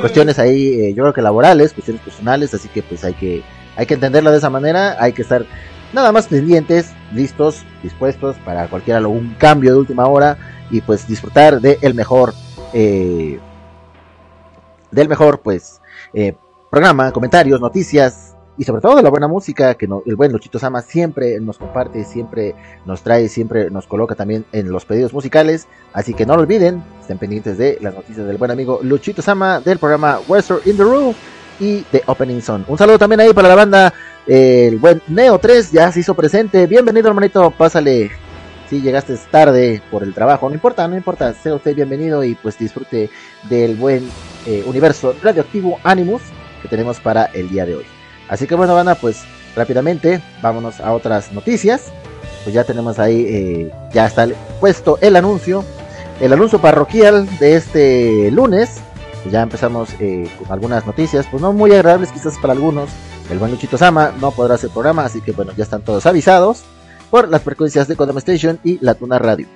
cuestiones ahí, eh, yo creo que laborales, cuestiones personales, así que pues hay que, hay que entenderlo de esa manera, hay que estar nada más pendientes, listos, dispuestos para cualquier algún cambio de última hora y pues disfrutar de el mejor, eh, del mejor pues eh, programa, comentarios, noticias, y sobre todo de la buena música que el buen Luchito Sama siempre nos comparte, siempre nos trae, siempre nos coloca también en los pedidos musicales. Así que no lo olviden, estén pendientes de las noticias del buen amigo Luchito Sama del programa Western in the Room y de Opening Son. Un saludo también ahí para la banda, eh, el buen Neo 3 ya se hizo presente. Bienvenido hermanito, pásale. Si llegaste tarde por el trabajo, no importa, no importa, sea usted bienvenido y pues disfrute del buen eh, universo radioactivo Animus que tenemos para el día de hoy. Así que bueno, Banda, pues rápidamente vámonos a otras noticias. Pues ya tenemos ahí, eh, ya está puesto el anuncio, el anuncio parroquial de este lunes. Ya empezamos eh, con algunas noticias, pues no muy agradables quizás para algunos. El buen Luchito Sama no podrá hacer programa, así que bueno, ya están todos avisados por las frecuencias de Kodama Station y La Tuna Radio.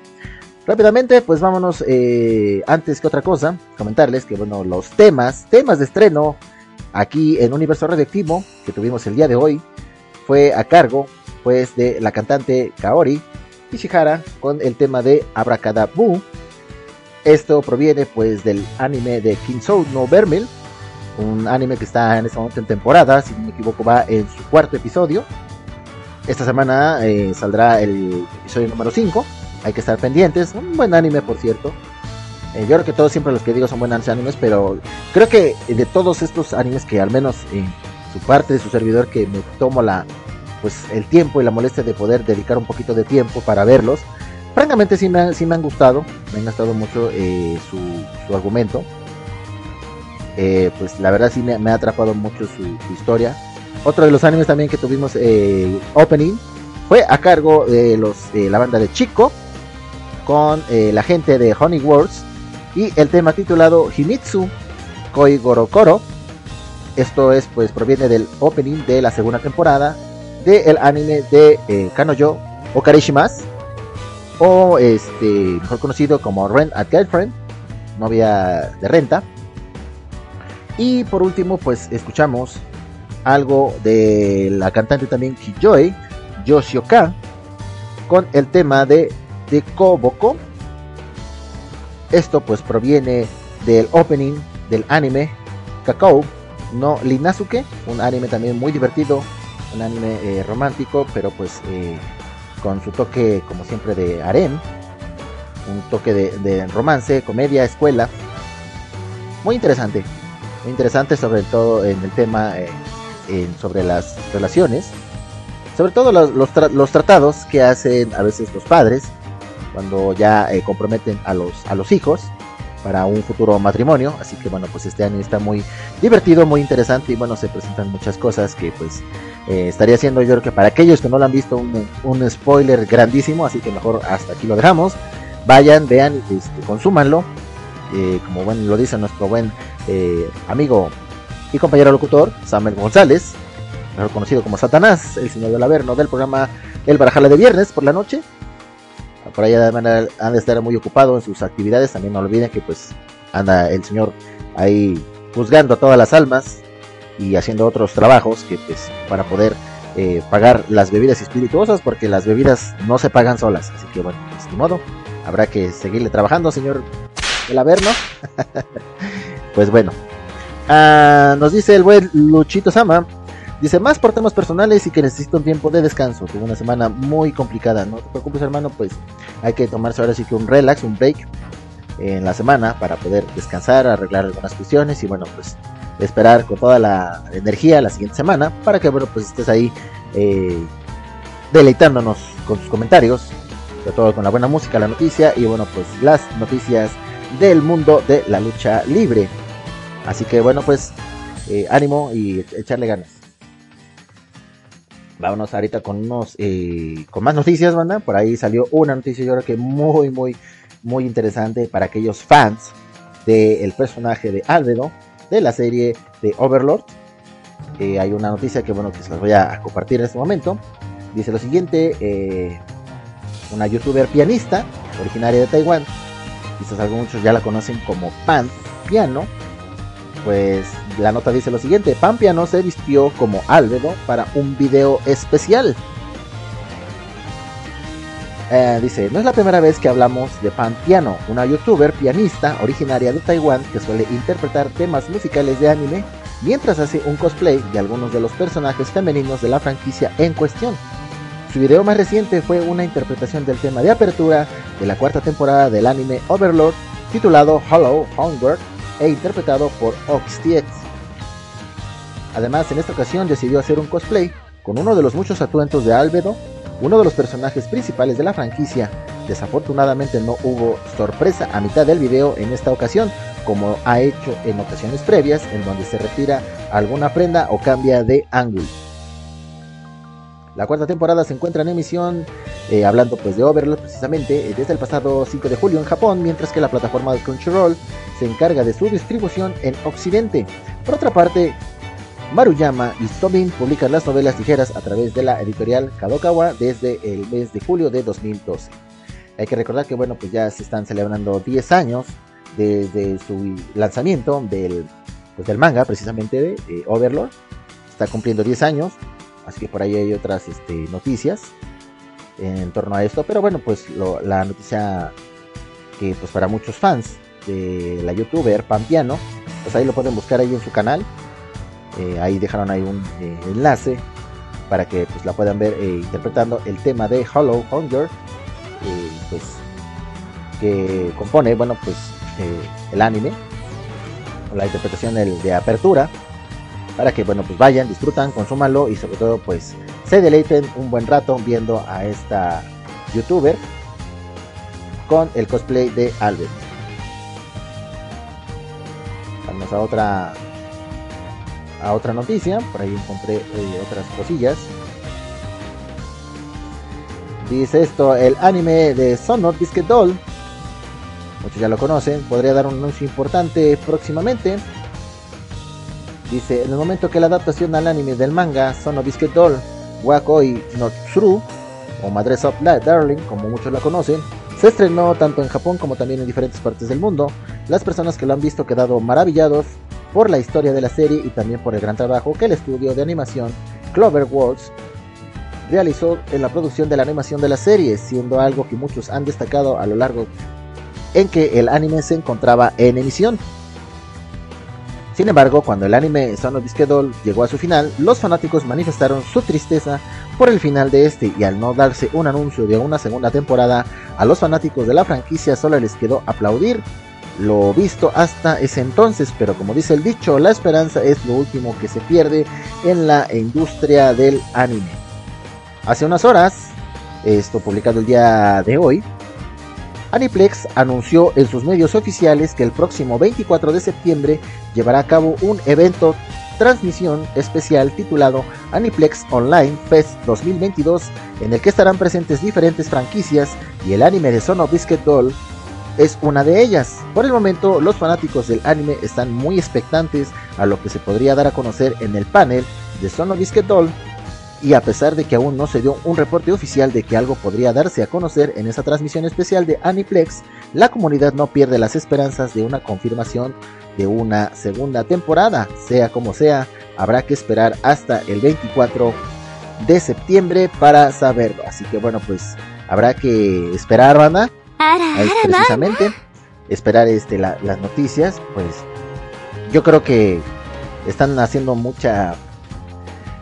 Rápidamente, pues vámonos, eh, antes que otra cosa, comentarles que bueno, los temas, temas de estreno aquí en Universo Radioactivo, que tuvimos el día de hoy, fue a cargo pues de la cantante Kaori Ishihara con el tema de Abracadabu. Esto proviene pues del anime de Kinsou no Vermil, un anime que está en este momento en temporada, si no me equivoco va en su cuarto episodio. Esta semana eh, saldrá el episodio número 5, hay que estar pendientes, un buen anime por cierto. Eh, yo creo que todos siempre los que digo son buenos animes, pero creo que de todos estos animes que al menos en su parte de su servidor que me tomo la pues el tiempo y la molestia de poder dedicar un poquito de tiempo para verlos, francamente sí me, han, sí me han gustado, me han gustado mucho eh, su, su, argumento. Eh, pues la verdad sí me, ha atrapado mucho su, historia. Otro de los animes también que tuvimos opening fue a cargo de los la banda de Chico con la gente de Honey Words y el tema titulado Himitsu Koi Gorokoro. Esto es pues proviene del opening de la segunda temporada del anime de eh, Kanojo Okarishimas o este mejor conocido como Rent at Girlfriend, novia de renta. Y por último pues escuchamos algo de la cantante también Kijoy Yoshioka con el tema de de Koboko esto pues proviene del opening del anime Kakao no Linazuke, un anime también muy divertido, un anime eh, romántico, pero pues eh, con su toque como siempre de harem, un toque de, romance, comedia, escuela, muy interesante, muy interesante sobre todo en el tema eh, sobre las relaciones, sobre todo los tratados que hacen a veces los padres cuando ya eh, comprometen a los, a los hijos para un futuro matrimonio. Así que bueno, pues este año está muy divertido, muy interesante y bueno, se presentan muchas cosas que pues eh, estaría haciendo yo creo que para aquellos que no lo han visto un, un, spoiler grandísimo, así que mejor hasta aquí lo dejamos. Vayan, vean, este, consúmanlo. Eh, como bueno lo dice nuestro buen amigo y compañero locutor, Samuel González, mejor conocido como Satanás, el señor del Averno del programa El Barajala de Viernes por la noche por ahí han de estar muy ocupado en sus actividades. También no olviden que pues anda el señor ahí juzgando a todas las almas y haciendo otros trabajos que pues para poder eh, pagar las bebidas espirituosas porque las bebidas no se pagan solas. Así que bueno, pues ni modo, habrá que seguirle trabajando, señor El Averno. pues bueno, uh, nos dice el buen Luchito Sama Dice, más por temas personales y que necesito un tiempo de descanso. Tuve una semana muy complicada. No te preocupes, hermano, pues hay que tomarse ahora sí que un relax, un break en la semana para poder descansar, arreglar algunas cuestiones y bueno, pues esperar con toda la energía la siguiente semana para que bueno, pues estés ahí eh, deleitándonos con tus comentarios, sobre todo con la buena música, la noticia y bueno, pues las noticias del mundo de la lucha libre. Así que bueno, pues eh, ánimo y echarle ganas. Vámonos ahorita con unos eh, con más noticias, banda. Por ahí salió una noticia yo creo que muy, muy, muy interesante para aquellos fans del personaje de Albedo de la serie de Overlord. Eh, hay una noticia que bueno que se las voy a compartir en este momento. Dice lo siguiente: eh, una youtuber pianista originaria de Taiwán, quizás algunos ya la conocen como Pan Piano. Pues la nota dice lo siguiente: Pan Piano se vistió como Albedo para un video especial. Eh, dice, no es la primera vez que hablamos de Pan Piano, una youtuber pianista originaria de Taiwán que suele interpretar temas musicales de anime mientras hace un cosplay de algunos de los personajes femeninos de la franquicia en cuestión. Su video más reciente fue una interpretación del tema de apertura de la cuarta temporada del anime Overlord titulado Hollow Hunger e interpretado por OxTX. Además, en esta ocasión decidió hacer un cosplay con uno de los muchos atuentos de Albedo uno de los personajes principales de la franquicia. Desafortunadamente no hubo sorpresa a mitad del video en esta ocasión, como ha hecho en ocasiones previas, en donde se retira alguna prenda o cambia de ángulo. La cuarta temporada se encuentra en emisión, eh, hablando pues de Overlord precisamente, eh, desde el pasado 5 de julio en Japón, mientras que la plataforma de Crunchyroll se encarga de su distribución en Occidente. Por otra parte, Maruyama y Sobin publican las novelas ligeras a través de la editorial Kadokawa desde el mes de julio de 2012. Hay que recordar que bueno, pues ya se están celebrando 10 años desde su lanzamiento del, pues del manga, precisamente de Overlord. Está cumpliendo 10 años, así que por ahí hay otras este, noticias en torno a esto. Pero bueno, pues la noticia que pues para muchos fans de la youtuber Pampiano, pues ahí lo pueden buscar ahí en su canal. Eh, ahí dejaron ahí un eh, enlace para que pues la puedan ver eh, interpretando el tema de Hollow Hunger, pues que compone, bueno, pues el anime, la interpretación de apertura, para que bueno, pues vayan, disfrutan, consúmanlo y sobre todo pues se deleiten un buen rato viendo a esta youtuber con el cosplay de Albert. Vamos a otra a otra noticia, por ahí encontré eh, otras cosillas. Dice esto, el anime de Sonor Biscuit Doll, muchos ya lo conocen, podría dar un anuncio importante próximamente. Dice, en el momento que la adaptación al anime del manga Sono Biscuit Doll, Wakoi no Tsuru, o Madre of Light Darling, como muchos la conocen, se estrenó tanto en Japón como también en diferentes partes del mundo. Las personas que lo han visto quedado maravillados por la historia de la serie y también por el gran trabajo que el estudio de animación Cloverworks realizó en la producción de la animación de la serie, siendo algo que muchos han destacado a lo largo en que el anime se encontraba en emisión. Sin embargo, cuando el anime Son of Doll llegó a su final, los fanáticos manifestaron su tristeza por el final de este y al no darse un anuncio de una segunda temporada, a los fanáticos de la franquicia solo les quedó aplaudir lo visto hasta ese entonces, pero como dice el dicho, la esperanza es lo último que se pierde en la industria del anime. Hace unas horas, esto publicado el día de hoy, Aniplex anunció en sus medios oficiales que el próximo 24 de septiembre llevará a cabo un evento transmisión especial titulado Aniplex Online Fest 2022 en el que estarán presentes diferentes franquicias y el anime de Son of Biscuit Doll es una de ellas. Por el momento, los fanáticos del anime están muy expectantes a lo que se podría dar a conocer en el panel de Son of Biscuit Doll. Y a pesar de que aún no se dio un reporte oficial de que algo podría darse a conocer en esa transmisión especial de Aniplex, la comunidad no pierde las esperanzas de una confirmación de una segunda temporada. Sea como sea, habrá que esperar hasta el 24 de septiembre para saberlo. Así que bueno, pues habrá que esperar, banda es precisamente esperar este las noticias pues yo creo que están haciendo mucha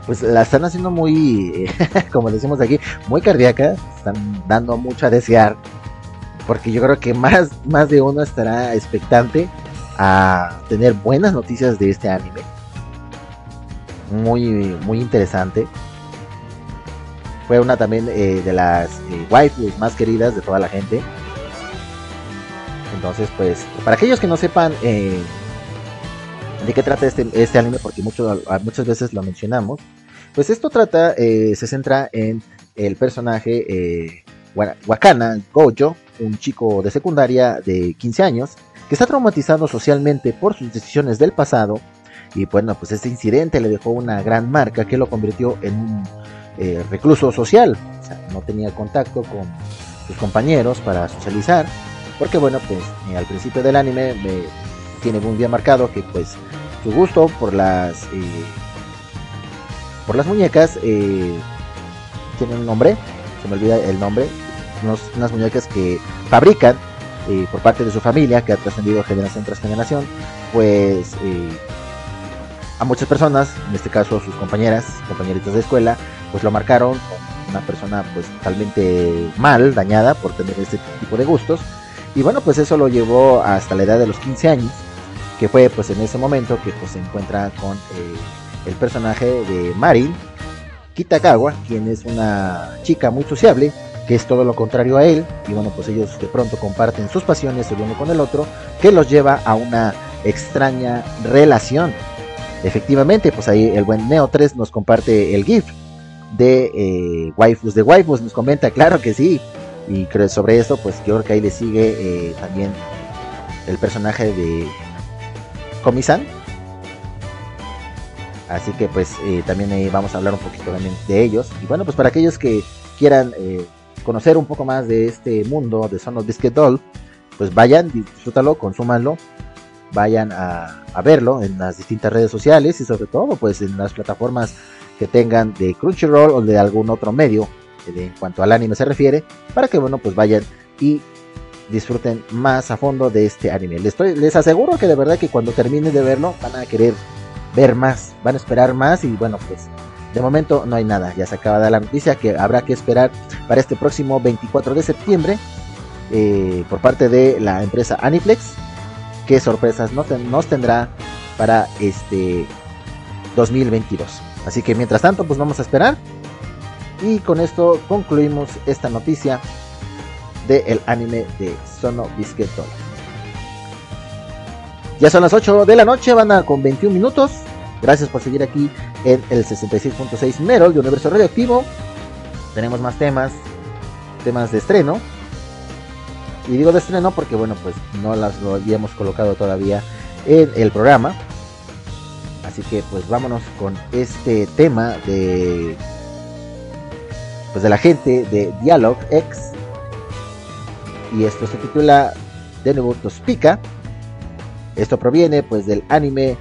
pues la están haciendo muy como decimos aquí muy cardíaca están dando mucho a desear porque yo creo que más más de uno estará expectante a tener buenas noticias de este anime. Muy muy interesante. Fue una también eh, de las eh, waifus más queridas de toda la gente entonces, pues, para aquellos que no sepan eh, de qué trata este, este anime, porque mucho, muchas veces lo mencionamos, Pues esto trata, eh, se centra en el personaje eh, Wa- Wakana Gojo, un chico de secundaria de 15 años, que está traumatizado socialmente por sus decisiones del pasado. Y bueno, pues este incidente le dejó una gran marca que lo convirtió en un eh, recluso social. O sea, no tenía contacto con sus compañeros para socializar. Porque bueno, pues eh, al principio del anime me tiene muy bien marcado que pues su gusto por las eh, por las muñecas eh, tiene un nombre, se me olvida el nombre, unos- unas muñecas que fabrican eh, por parte de su familia que ha trascendido generación tras generación, pues eh, a muchas personas, en este caso sus compañeras, compañeritas de escuela, pues lo marcaron una persona pues totalmente mal, dañada por tener este tipo de gustos. Y bueno, pues eso lo llevó hasta la edad de los 15 años, que fue pues en ese momento que pues se encuentra con eh, el personaje de Marin Kitagawa, quien es una chica muy sociable, que es todo lo contrario a él, y bueno, pues ellos de pronto comparten sus pasiones el uno con el otro, que los lleva a una extraña relación. Efectivamente, pues ahí el buen Neo 3 nos comparte el GIF de eh, waifus de waifus, nos comenta, claro que sí, y creo sobre esto, pues yo creo que ahí le sigue eh, también el personaje de Komi-san. Así que pues eh, también ahí vamos a hablar un poquito también de ellos. Y bueno, pues para aquellos que quieran eh, conocer un poco más de este mundo de Son of Biscuit Doll, pues vayan, disfrútalo, consúmanlo, vayan a, a verlo en las distintas redes sociales y sobre todo pues en las plataformas que tengan de Crunchyroll o de algún otro medio en cuanto al anime se refiere, para que bueno pues vayan y disfruten más a fondo de este anime. Les, estoy- les aseguro que de verdad que cuando terminen de verlo van a querer ver más, van a esperar más y bueno pues de momento no hay nada, ya se acaba de dar la noticia que habrá que esperar para este próximo 24 de septiembre eh, por parte de la empresa Aniplex qué sorpresas no ten- nos tendrá para este 2022. Así que mientras tanto pues vamos a esperar y con esto concluimos esta noticia del anime de Sono Biscuit. Ya son las 8 de la noche, van a con 21 minutos. Gracias por seguir aquí en el 66.6 Merol de Universo Radioactivo. Tenemos más temas, temas de estreno. Y digo de estreno porque, bueno, pues no las lo habíamos colocado todavía en el programa. Así que, pues vámonos con este tema de. Pues de la gente de Dialog X. Y esto se titula De nuevo Tospica. Esto proviene pues del anime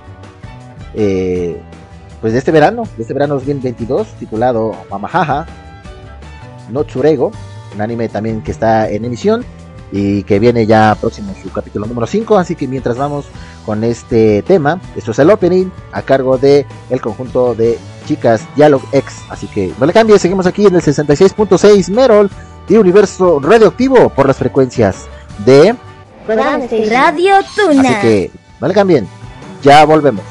eh, pues de este verano, de este verano 2022, titulado Mamahaha no Tsurego, un anime también que está en emisión y que viene ya próximo su capítulo número 5, así que mientras vamos con este tema, esto es el opening a cargo de el conjunto de chicas Dialog X, así que no le cambie, seguimos aquí en el 66.6 Merol de Universo Radioactivo por las frecuencias de Radio Tuna. Así que no le cambien, ya volvemos.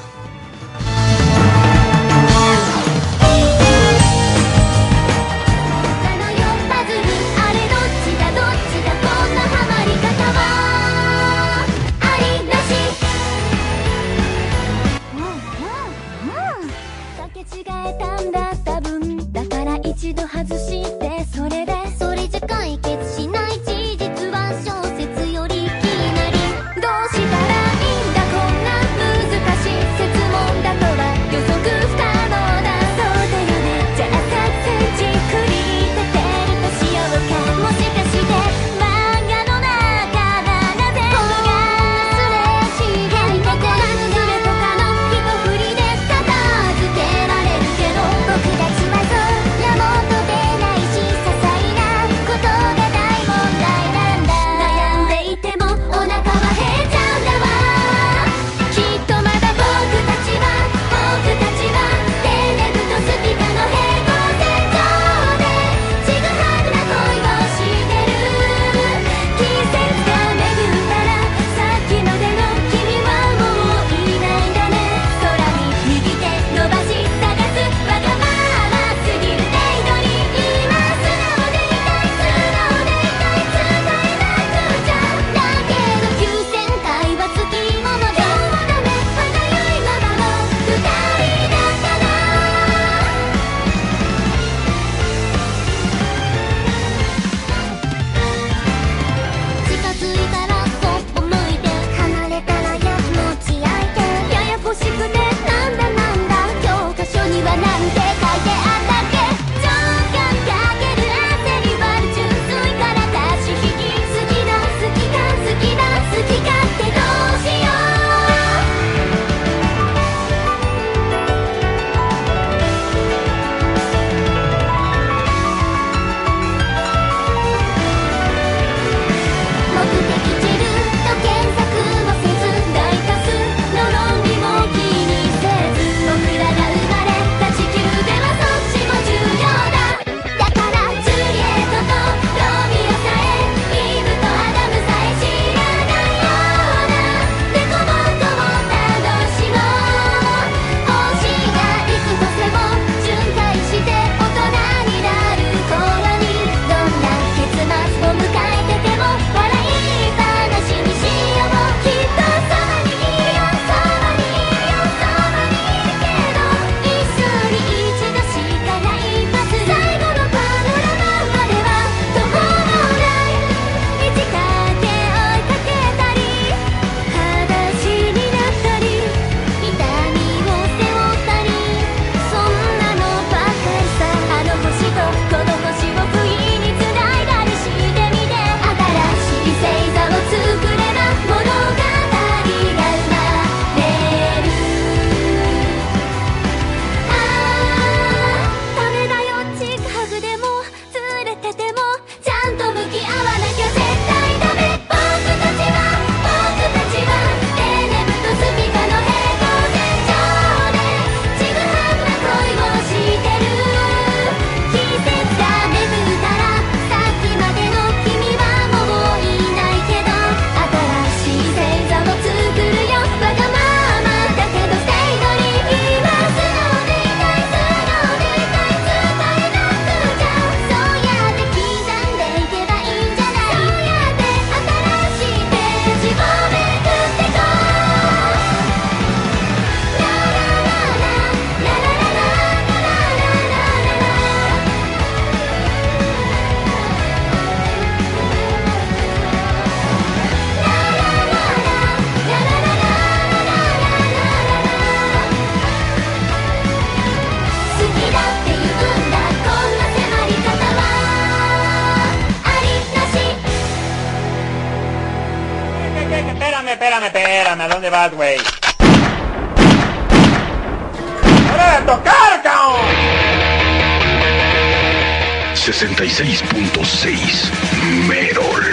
¿A dónde vas, güey? ¡Hora 66.6 Merol.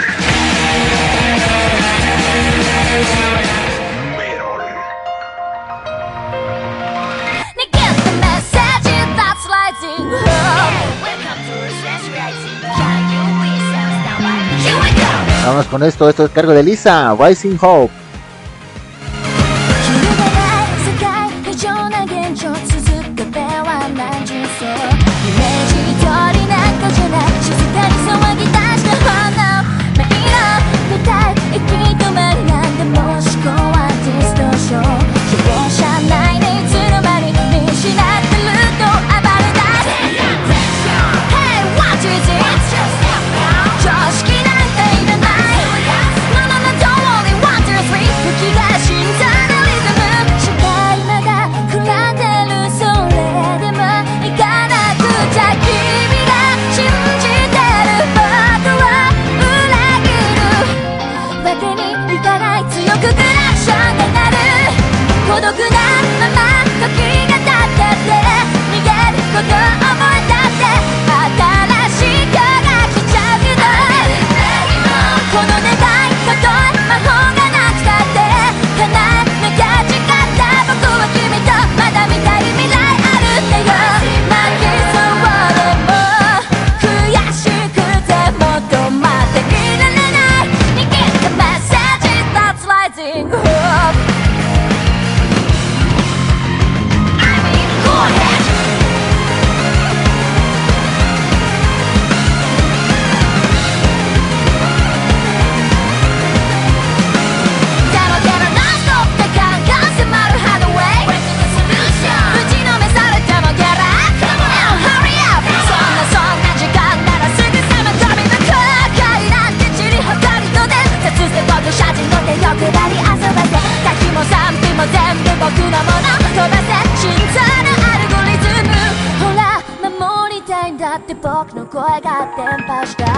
To Vamos con esto, esto es cargo de Lisa, Rising Hope. 声が伝播した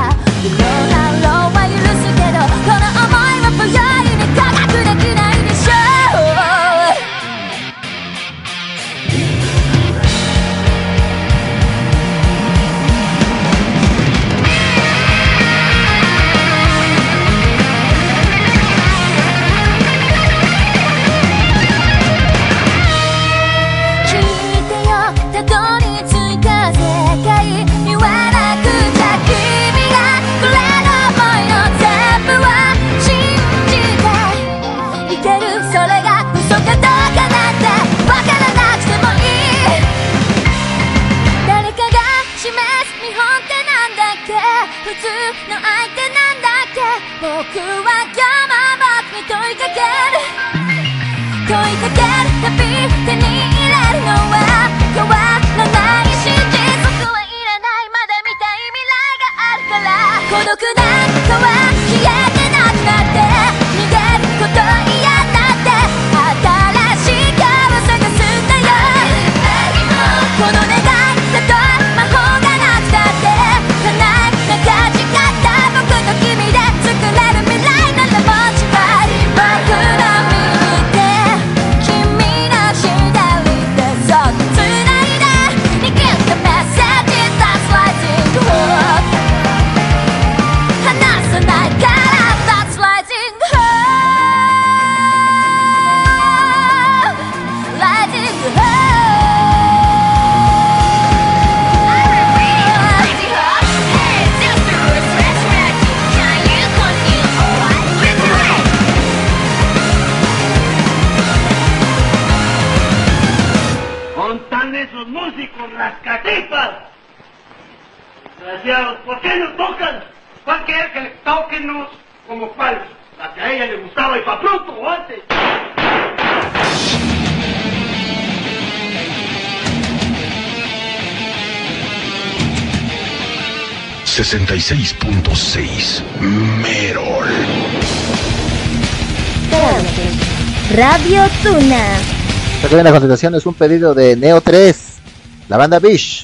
96.6 Merol. Radio Tuna. Esta la continuación es un pedido de Neo 3, la banda Bish.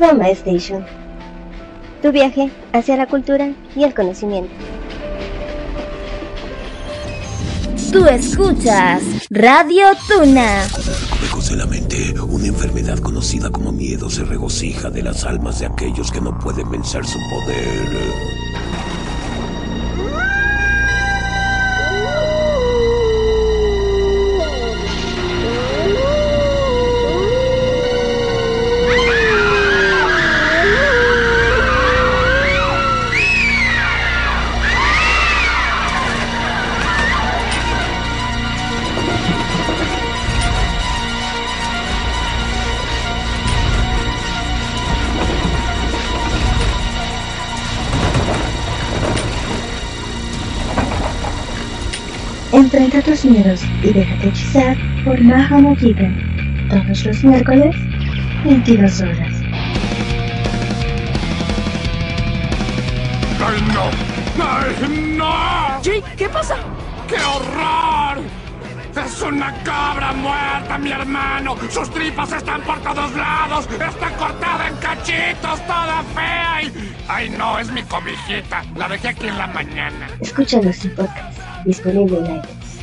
Kodama Station. Tu viaje hacia la cultura y el conocimiento. Tú escuchas Radio Tuna. Lejos de la mente, una enfermedad conocida como miedo se regocija de las almas de aquellos que no pueden vencer su poder. Enfrenta tus miedos y déjate hechizar por Maha no Given. Todos los miércoles, 22 horas. ¡Ay, no! ¡Ay, no! Jake, ¿qué pasa? ¡Qué horror! ¡Es una cabra muerta, mi hermano! ¡Sus tripas están por todos lados! ¡Está cortada en cachitos, toda fea! Y... ¡Ay, no! Es mi cobijita. La dejé aquí en la mañana. Escúchanos en podcast, disponible en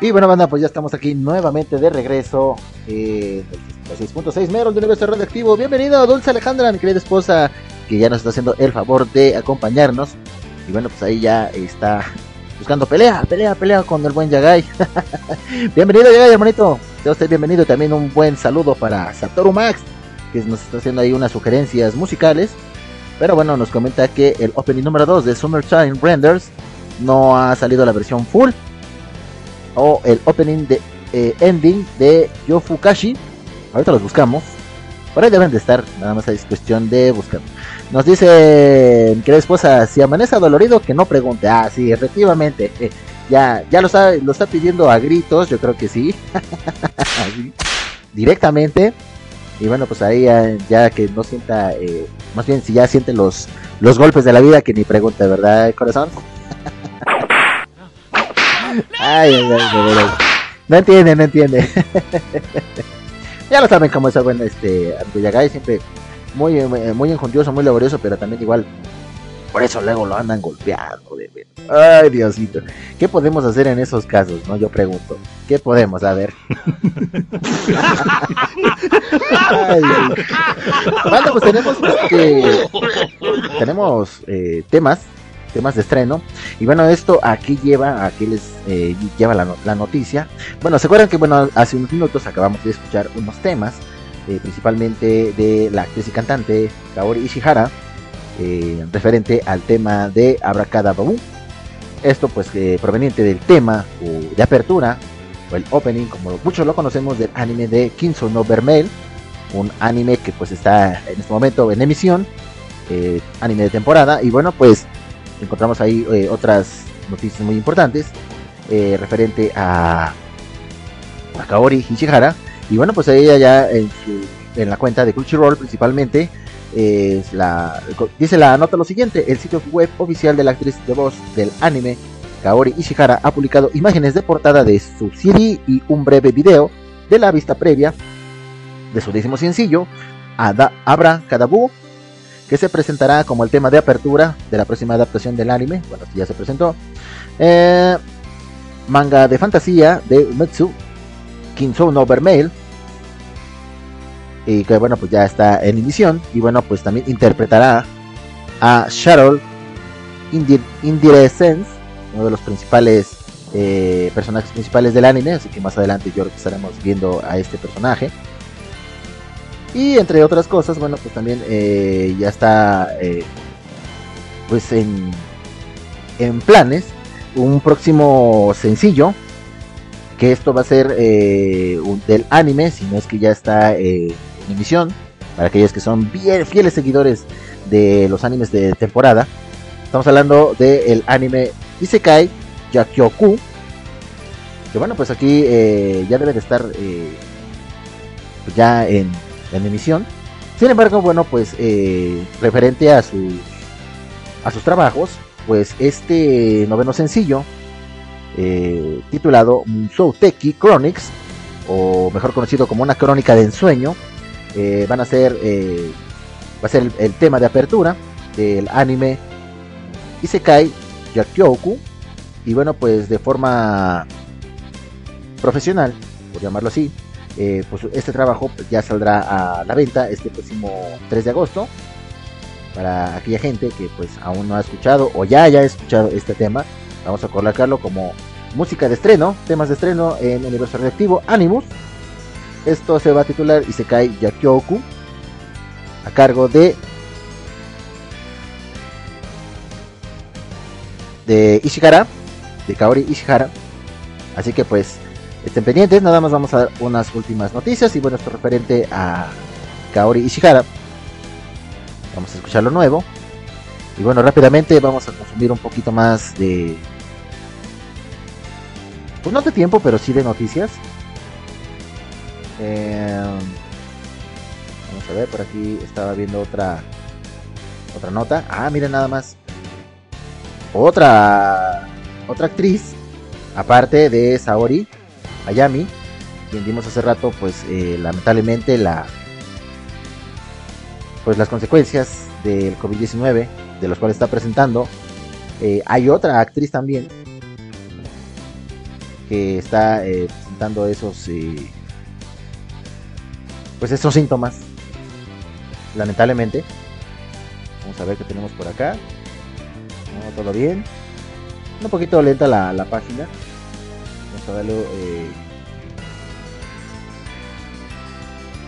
Y bueno, banda, pues ya estamos aquí nuevamente de regreso. Eh, 6.6 Merol de Universo Radioactivo. Bienvenido, Dulce Alejandra, mi querida esposa, que ya nos está haciendo el favor de acompañarnos. Y bueno, pues ahí ya está buscando pelea, pelea, pelea con el buen Yagai. bienvenido, Yagai, hermanito. Sea usted bienvenido. También un buen saludo para Satoru Max, que nos está haciendo ahí unas sugerencias musicales. Pero bueno, nos comenta que el opening número 2 de Summertime Renders no ha salido la versión full. O el opening de eh, ending de Yofukashi. Ahorita los buscamos. Por ahí deben de estar, nada más es cuestión de buscar. Nos dice mi querida esposa, si amanece dolorido, que no pregunte. Ah, sí, efectivamente. ya ya lo, está, lo está pidiendo a gritos, yo creo que sí. Directamente. Y bueno, pues ahí ya, ya que no sienta, eh, más bien si ya siente los, los golpes de la vida, que ni pregunte, ¿verdad, corazón? Ay, ay. No entiende, no entiende. ya lo saben cómo es el este Yagai, siempre muy, muy enjundioso, muy laborioso, pero también igual. Por eso luego lo andan golpeando. de. Ay, Diosito. ¿Qué podemos hacer en esos casos? No, yo pregunto. ¿Qué podemos? A ver. Ay. Bueno, pues tenemos este, tenemos eh, temas, temas de estreno. Y bueno, esto aquí lleva, aquí les eh, lleva la, no- la noticia. Bueno, se acuerdan que bueno, hace unos minutos acabamos de escuchar unos temas, eh, principalmente de la actriz y cantante Kaori Ishihara, eh, referente al tema de Abracadabra. Esto pues proveniente del tema de apertura o el opening, como muchos lo conocemos del anime de Kinso no Vermel, un anime que pues está en este momento en emisión, anime de temporada y bueno pues encontramos ahí eh, otras noticias muy importantes eh, referente a, a Kaori Ishihara. Y bueno pues ella ya en, la cuenta de Crunchyroll principalmente dice la nota lo siguiente el sitio web oficial de la actriz de voz del anime Kaori Ishihara ha publicado imágenes de portada de su CD y un breve video de la vista previa de su décimo sencillo Ada- Abra Kadabu que se presentará como el tema de apertura de la próxima adaptación del anime. Bueno, ya se presentó. Eh, manga de fantasía de Umetsu, Kinsou no. Y que bueno, pues ya está en emisión. Y bueno, pues también interpretará a Cheryl Indir Indire Sense, uno de los principales eh, personajes principales del anime, así que más adelante yo creo que estaremos viendo a este personaje. Y entre otras cosas, bueno, pues también eh, ya está eh, pues en, en planes un próximo sencillo que esto va a ser eh, del anime, si no es que ya está en emisión, para aquellos que son bien fieles seguidores de los animes de temporada. Estamos hablando del anime Isekai Yakyoku, que bueno, pues aquí ya debe de estar pues ya en, en emisión. Sin embargo, bueno, pues eh, referente a sus a sus trabajos, pues este noveno sencillo eh, titulado Musouteki Chronics, o mejor conocido como una crónica de ensueño, eh, van a ser, eh, va a ser el, el tema de apertura del anime Isekai Yakyoku, y bueno, pues de forma profesional, por llamarlo así, eh, pues este trabajo pues, ya saldrá a la venta este próximo 3 de agosto. Para aquella gente que pues aún no ha escuchado o ya haya escuchado este tema vamos a colocarlo como música de estreno temas de estreno en Universo Reactivo Animus. Esto se va a titular Isekai Yakyoku a cargo de de Ishihara de Kaori Ishihara así que pues estén pendientes nada más vamos a dar unas últimas noticias y bueno esto referente a Kaori Ishihara Vamos a escuchar lo nuevo. Y bueno, rápidamente vamos a consumir un poquito más de... Pues no de tiempo, pero sí de noticias. Eh, vamos a ver, por aquí estaba viendo otra otra nota. Ah, miren nada más. Otra otra actriz, aparte de Saori Ayami, quien vimos hace rato, pues eh, lamentablemente la pues las consecuencias del COVID-19 de los cuales está presentando. Eh, hay otra actriz también que está eh, presentando esos pues esos síntomas lamentablemente. Vamos a ver qué tenemos por acá. No, todo bien. Un poquito lenta la página eh,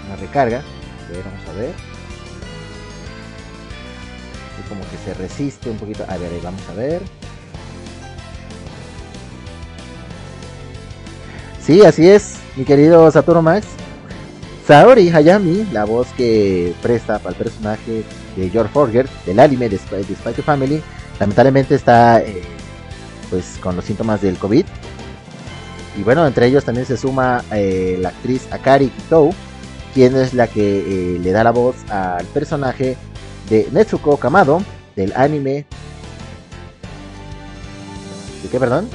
una recarga vamos a ver y como que se resiste un poquito. A ver, vamos a ver. Sí, así es, mi querido Satoru Max. Saori Hayami, la voz que presta para el personaje de George Forger del anime de Spy, Family, lamentablemente está eh, pues con los síntomas del COVID. Y bueno, entre ellos también se suma eh, la actriz Akari Kitou, quien es la que eh, le da la voz al personaje de Netsuko Kamado del anime. ¿De qué, perdón?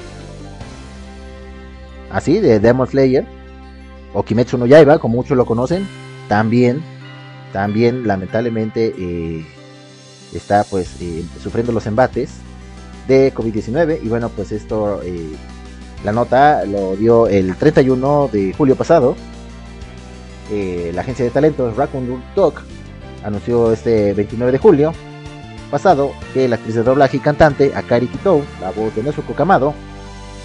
Así, de Demon Slayer o Kimetsu no Yaiba, como muchos lo conocen. También, también, lamentablemente, eh, está pues sufriendo los embates de COVID-19. Y bueno, pues esto, la nota lo dio el 31 de julio pasado. Eh, la agencia de talentos Raccoon Dog anunció este 29 de julio pasado que la actriz de doblaje y cantante Akari Kitou, la voz de Nezuko Kamado,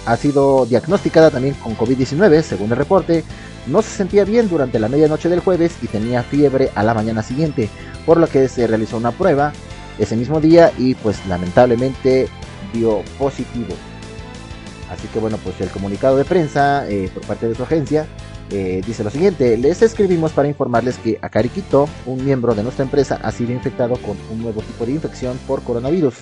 ha sido diagnosticada también con COVID-19, según el reporte. No se sentía bien durante la medianoche del jueves y tenía fiebre a la mañana siguiente, por lo que se realizó una prueba ese mismo día y pues lamentablemente dio positivo. Así que bueno, pues el comunicado de prensa eh, por parte de su agencia eh, dice lo siguiente, les escribimos para informarles que Akari Kito, un miembro de nuestra empresa, ha sido infectado con un nuevo tipo de infección por coronavirus.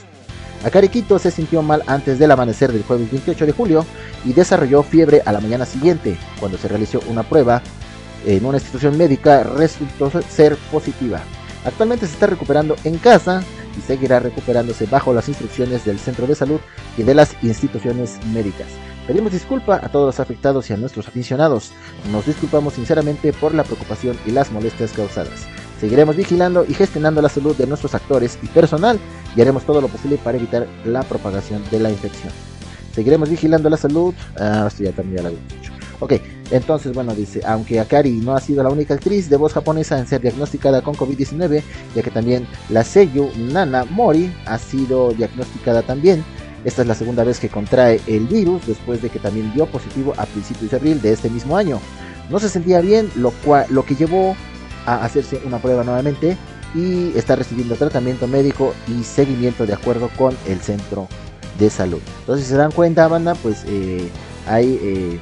Akari Kito se sintió mal antes del amanecer del jueves 28 de julio y desarrolló fiebre a la mañana siguiente. Cuando se realizó una prueba en una institución médica resultó ser positiva. Actualmente se está recuperando en casa y seguirá recuperándose bajo las instrucciones del centro de salud y de las instituciones médicas. Pedimos disculpa a todos los afectados y a nuestros aficionados. Nos disculpamos sinceramente por la preocupación y las molestias causadas. Seguiremos vigilando y gestionando la salud de nuestros actores y personal y haremos todo lo posible para evitar la propagación de la infección. Seguiremos vigilando la salud. Ah, esto ya también había dicho. Ok, Entonces, bueno, dice, aunque Akari no ha sido la única actriz de voz japonesa en ser diagnosticada con COVID-19, ya que también la Seiyu Nana Mori ha sido diagnosticada también. Esta es la segunda vez que contrae el virus después de que también dio positivo a principios de abril de este mismo año. No se sentía bien, lo, cual, lo que llevó a hacerse una prueba nuevamente y está recibiendo tratamiento médico y seguimiento de acuerdo con el centro de salud. Entonces, si se dan cuenta, banda, pues eh, hay eh,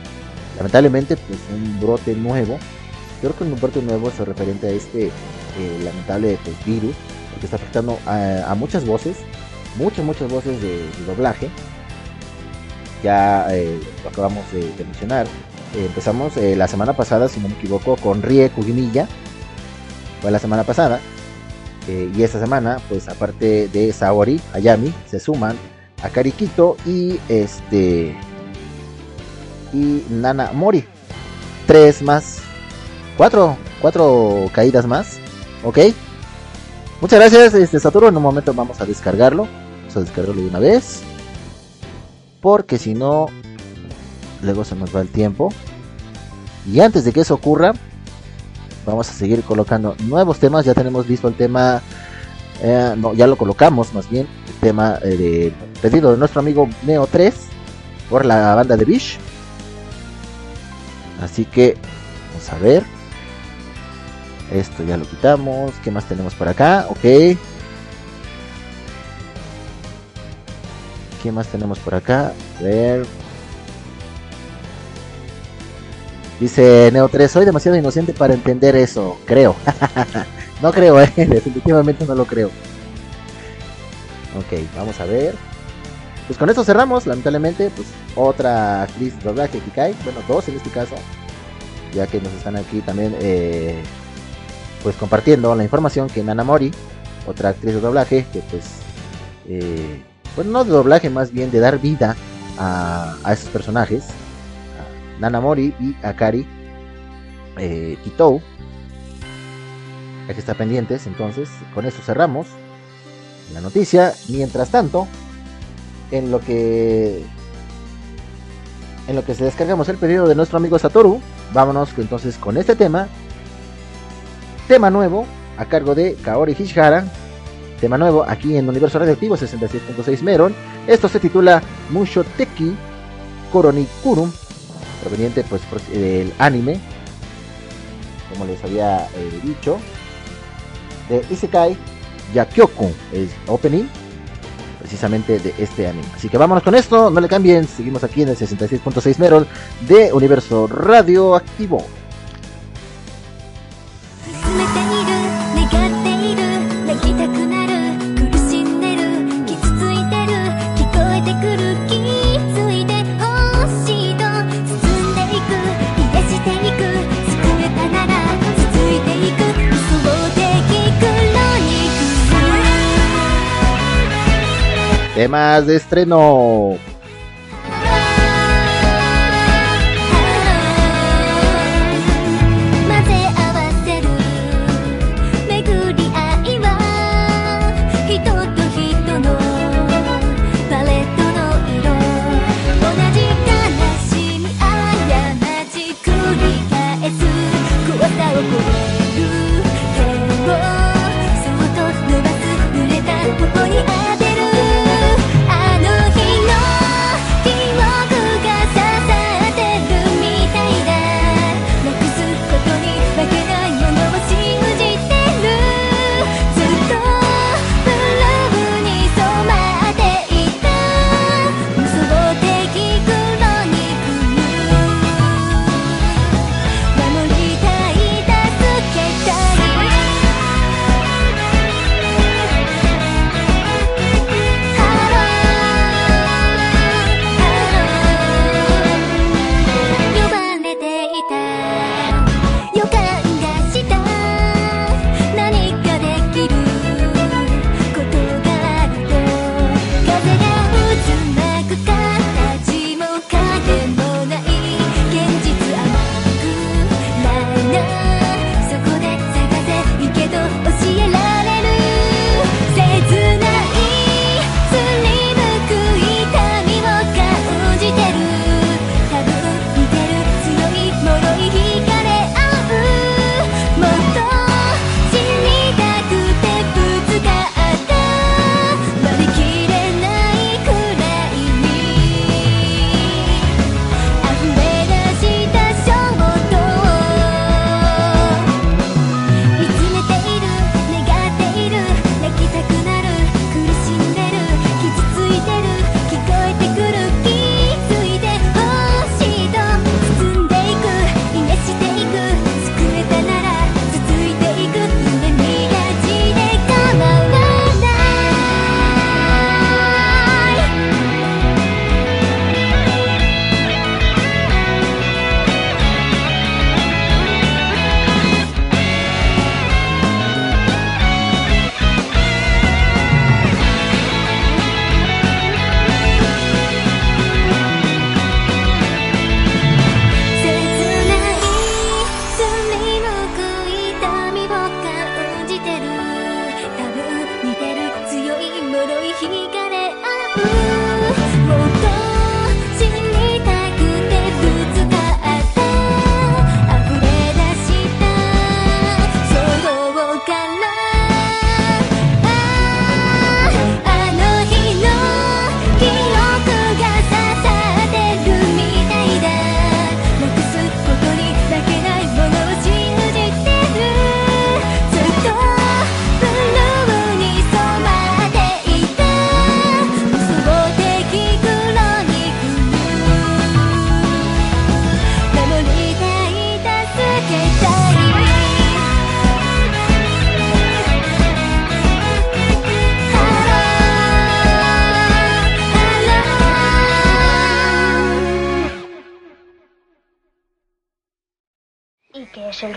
lamentablemente pues un brote nuevo. Creo que un brote nuevo es referente a este eh, lamentable virus, porque está afectando a, muchas voces, muchas, muchas voces de, doblaje. Ya lo acabamos de, mencionar. empezamos la semana pasada, si no me equivoco, con Rie Kujimilla. Fue la semana pasada. y esta semana, pues aparte de Saori, Ayami, se suman a Karikito y este y Nana Mori. Tres más. Cuatro. Cuatro caídas más. Ok. Muchas gracias, este Saturno. En un momento vamos a descargarlo. Vamos a descargarlo de una vez. Porque si no, luego se nos va el tiempo. Y antes de que eso ocurra, vamos a seguir colocando nuevos temas. Ya tenemos listo el tema. Eh, no, ya lo colocamos más bien. El tema eh, de pedido de nuestro amigo Neo 3 por la banda de Bish. Así que vamos a ver. Esto ya lo quitamos. ¿Qué más tenemos por acá? Ok. ¿Qué más tenemos por acá? A ver. Dice Neo 3, soy demasiado inocente para entender eso. Creo. no creo, eh. Definitivamente no lo creo. Ok, vamos a ver. Pues con esto cerramos, lamentablemente, pues otra actriz de doblaje que cae, bueno, dos en este caso, ya que nos están aquí también eh, pues compartiendo la información que Nana Mori, otra actriz de doblaje, que pues, eh, bueno, no de doblaje, más bien de dar vida a, a esos personajes, Nana Mori y Akari eh, Kitou, hay que estar pendientes, entonces con esto cerramos la noticia, mientras tanto, en lo que en lo que se descargamos el pedido de nuestro amigo Satoru, vámonos entonces con este tema. Tema nuevo a cargo de Kaori Hishihara. Tema nuevo aquí en Universo Radioactivo 66.6 Meron. Esto se titula Mushoteki Kurum proveniente pues del anime, como les había eh, dicho, de Isekai Yakyokun, el opening precisamente de este anime. Así que vámonos con esto, no le cambien, seguimos aquí en el 66.6 Merol de Universo Radioactivo. Temas de estreno.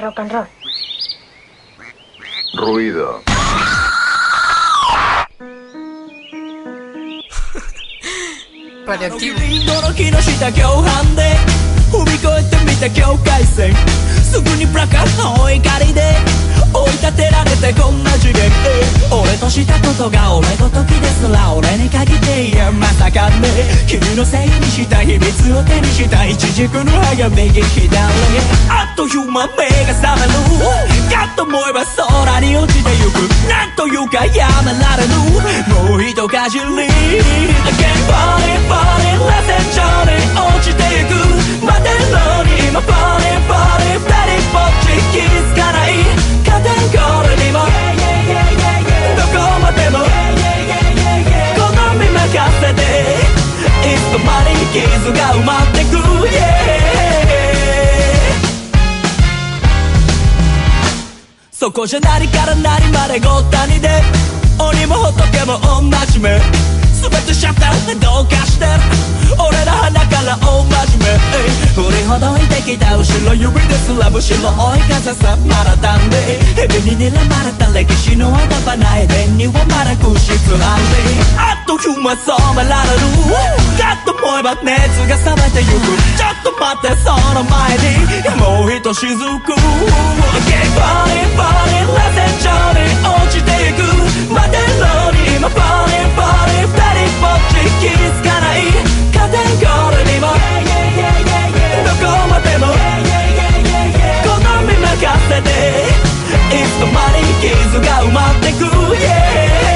Rock and roll? Ruido. 驚立てられてこんな次元俺としたことが俺ごときですら俺に限っていやまさかね。君のせいにした秘密を手にした一軸の歯が右左。あっという間目が覚める。かと思えば空に落ちてゆく。なんというかやめられぬもう一かじり。Again body body let's enjoy 落ちてゆく。までのに今 body body 二人ぼっち気づか傷が埋まってく yeah そこじゃ何から何までごったにで。鬼も仏も同じ目。全てシャッターでどうかしてる俺ら鼻から大真面目振りほどいてきた後ろ指ですらむしろ追い。風さまだたんで蛇に睨まれた歴史の間花エデンにはまだ空室あんであっという間染められるかと思えば熱が冷めてゆくちょっと待ってその前にもうひとしずく Again body body let's enjoy 落ちていくまでのに今 body っち気づかない。カテゴリーにも。どこまでも。好み任せて。いつの間に傷が埋まってく。Yeah「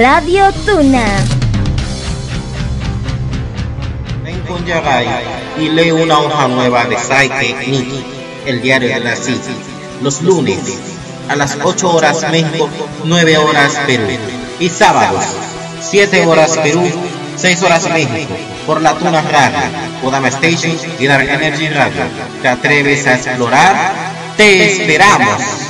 Radio Tuna. Vengo un Yagai y leo una hoja nueva de Psyche Nikki, el diario de la City, los lunes a las 8 horas México, 9 horas Perú y sábados 7 horas Perú, 6 horas México por la Tuna Radio, Kodama Station y Dark Energy Radio. ¿Te atreves a explorar? ¡Te esperamos!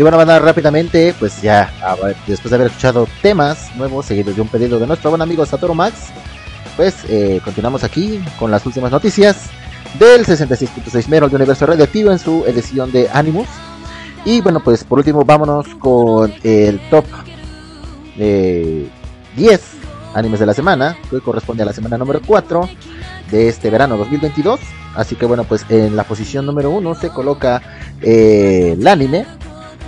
Y bueno, banda, rápidamente, pues ya, a después de haber escuchado temas nuevos, seguidos de un pedido de nuestro buen amigo Satoru Max, pues eh, continuamos aquí con las últimas noticias del 66.6 Merol de Universo Radioactivo en su edición de Animus. Y bueno, pues por último, vámonos con el top eh, 10 animes de la semana, que corresponde a la semana número 4 de este verano 2022. Así que bueno, pues en la posición número 1 se coloca eh, el anime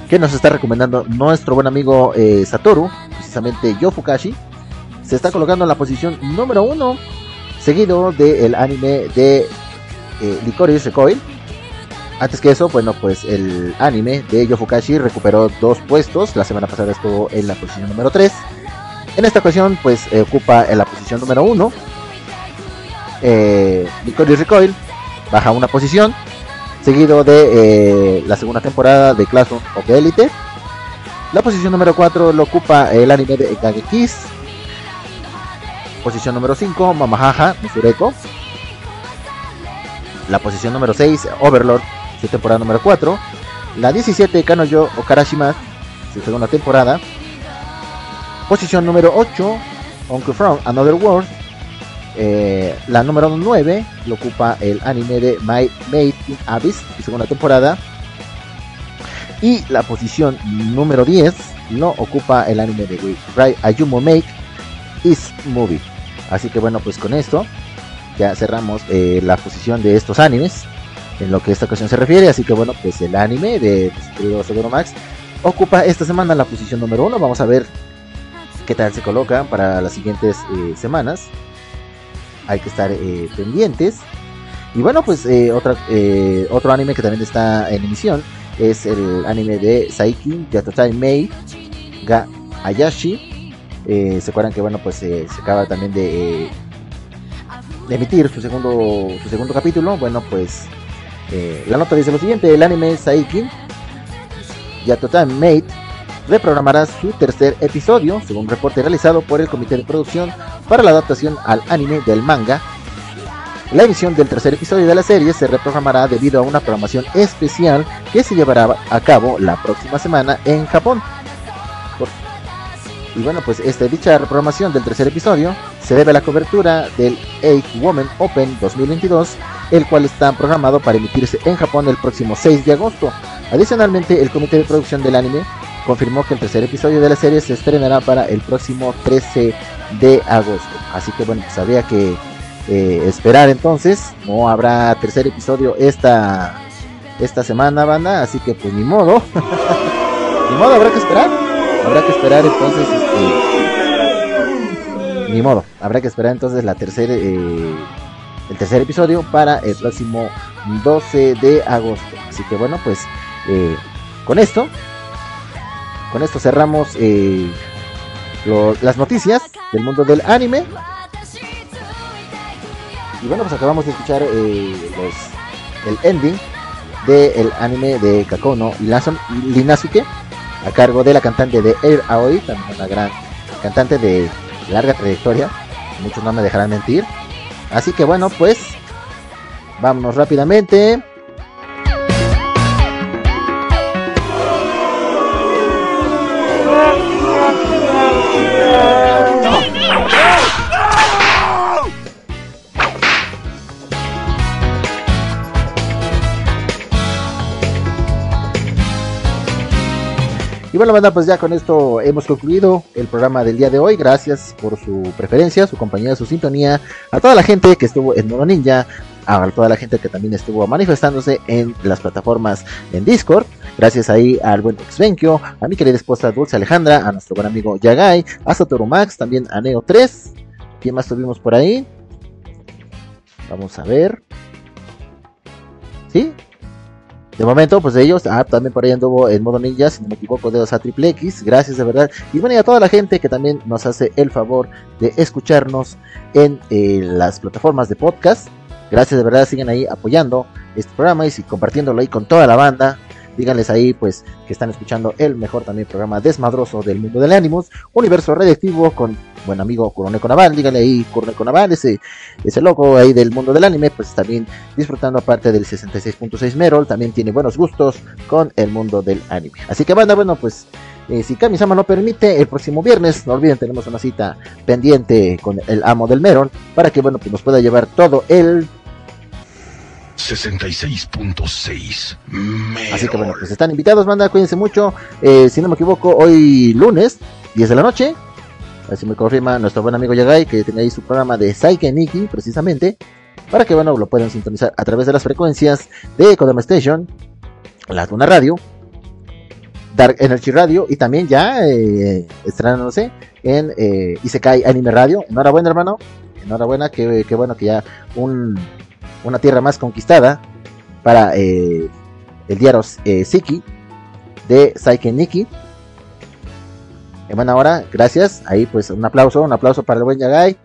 que nos está recomendando nuestro buen amigo eh, Satoru, precisamente Yo Fukashi. Se está colocando en la posición número 1, seguido del anime de eh, Licorice Recoil. Antes que eso, bueno, pues el anime de Yo Fukashi recuperó dos puestos. La semana pasada estuvo en la posición número 3. En esta ocasión, pues ocupa en la posición número 1. Eh, Licorice Recoil baja una posición. Seguido de eh, la segunda temporada de Class of the Elite. La posición número 4 lo ocupa el anime de Kage Kiss. Posición número 5, Mamahaha Misureko. La posición número 6, Overlord, su temporada número 4. La 17, Kanoyo Okarashima, su segunda temporada. Posición número 8, Uncle From Another World. Eh, la número 9 lo ocupa el anime de My Made in Abyss, segunda temporada. Y la posición número 10 lo ocupa el anime de Rai Ayumo Make Is Movie. Así que bueno, pues con esto ya cerramos eh, la posición de estos animes en lo que esta ocasión se refiere. Así que bueno, pues el anime de Seguro Max ocupa esta semana la posición número 1. Vamos a ver qué tal se coloca para las siguientes eh, semanas. Hay que estar eh, pendientes. Y bueno, pues eh, eh, otro anime que también está en emisión es el anime de Saiki Yatotai Mei Ga Ayashi. Eh, se acuerdan que bueno, pues se acaba también de, emitir su segundo, su segundo capítulo. Bueno, pues la nota dice lo siguiente: el anime Saiki Yatotai Mei reprogramará su tercer episodio, según reporte realizado por el comité de producción para la adaptación al anime del manga. La emisión del tercer episodio de la serie se reprogramará debido a una programación especial que se llevará a cabo la próxima semana en Japón. Y bueno, pues esta dicha reprogramación del tercer episodio se debe a la cobertura del 8 Women Open 2022, el cual está programado para emitirse en Japón el próximo 6 de agosto. Adicionalmente, el comité de producción del anime confirmó que el tercer episodio de la serie se estrenará para el próximo 13 de agosto. Así que bueno, pues habría que eh, esperar entonces. No habrá tercer episodio esta, esta semana, banda. Así que pues ni modo. ni modo, habrá que esperar. Habrá que esperar entonces. Este, ni modo, habrá que esperar entonces la tercera, eh, el tercer episodio para el próximo 12 de agosto. Así que bueno, pues eh, con esto, con esto cerramos eh, las noticias del mundo del anime. Y bueno, pues acabamos de escuchar eh, el ending del anime de Kakono Linazuke a cargo de la cantante de Air Aoi, también una gran cantante de larga trayectoria, muchos no me dejarán mentir. Así que bueno, pues vámonos rápidamente. Y bueno, banda, pues ya con esto hemos concluido el programa del día de hoy. Gracias por su preferencia, su compañía, su sintonía. A toda la gente que estuvo en Mono Ninja, a toda la gente que también estuvo manifestándose en las plataformas en Discord. Gracias ahí al buen Exvenkio, a mi querida esposa Dulce Alejandra, a nuestro buen amigo Yagai, a Satoru Max, también a Neo 3. ¿Quién más tuvimos por ahí? Vamos a ver. ¿Sí? De momento, pues de ellos, ah, también por ahí anduvo en modo ninja, si no me equivoco, dedos a triple X, gracias de verdad. Y bueno, y a toda la gente que también nos hace el favor de escucharnos en eh, las plataformas de podcast. Gracias de verdad, sigan ahí apoyando este programa y compartiéndolo ahí con toda la banda. Díganles ahí, pues, que están escuchando el mejor también programa desmadroso del mundo del ánimos, Universo Redactivo, con buen amigo Kuroneko Naval. Díganle ahí, Kuroneko Naval, ese, ese loco ahí del mundo del anime, pues también disfrutando aparte del 66.6 Merol, también tiene buenos gustos con el mundo del anime. Así que, banda, bueno, pues, eh, si Kami-sama lo permite, el próximo viernes, no olviden, tenemos una cita pendiente con el amo del Merol, para que, bueno, pues nos pueda llevar todo el 66.6 Así que bueno, pues están invitados, banda, cuídense mucho. Eh, si no me equivoco, hoy lunes, 10 de la noche. Así me confirma nuestro buen amigo Yagai, que tiene ahí su programa de Psyche Nikki, precisamente. Para que bueno, lo puedan sintonizar a través de las frecuencias de Kodama Station, la Tuna Radio, Dark Energy Radio y también ya eh, estrenándose en eh, Isekai Anime Radio. Enhorabuena, hermano. Enhorabuena, que, que bueno que ya un, una tierra más conquistada para eh, el diario eh, Siki de Psyche Nikki. En buena hora, gracias. Ahí pues un aplauso, un aplauso para el buen Yagai.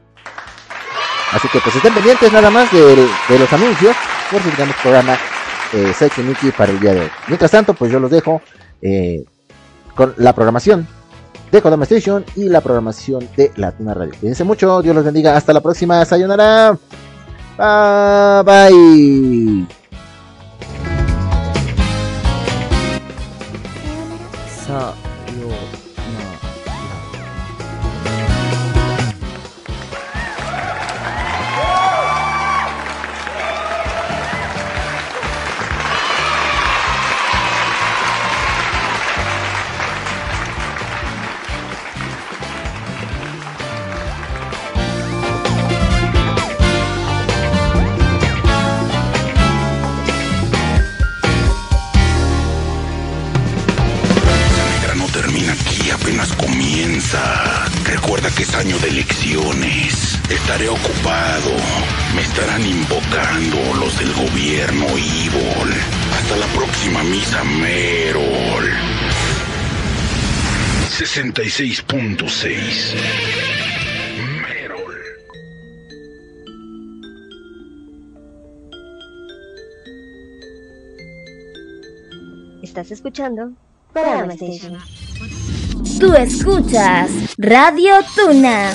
Así que pues estén pendientes nada más de, los anuncios por si tenemos programa eh, Psyche Nikki para el día de hoy. Mientras tanto, pues yo los dejo eh, con la programación de Kodama Station y la programación de Latina Radio. Cuídense mucho, Dios los bendiga. Hasta la próxima. Sayonara. バイバイ。さあ。Estaré ocupado. Me estarán invocando los del gobierno Evil. Hasta la próxima misa Merol. 66.6 Estás escuchando Station. Tú escuchas Radio Tuna.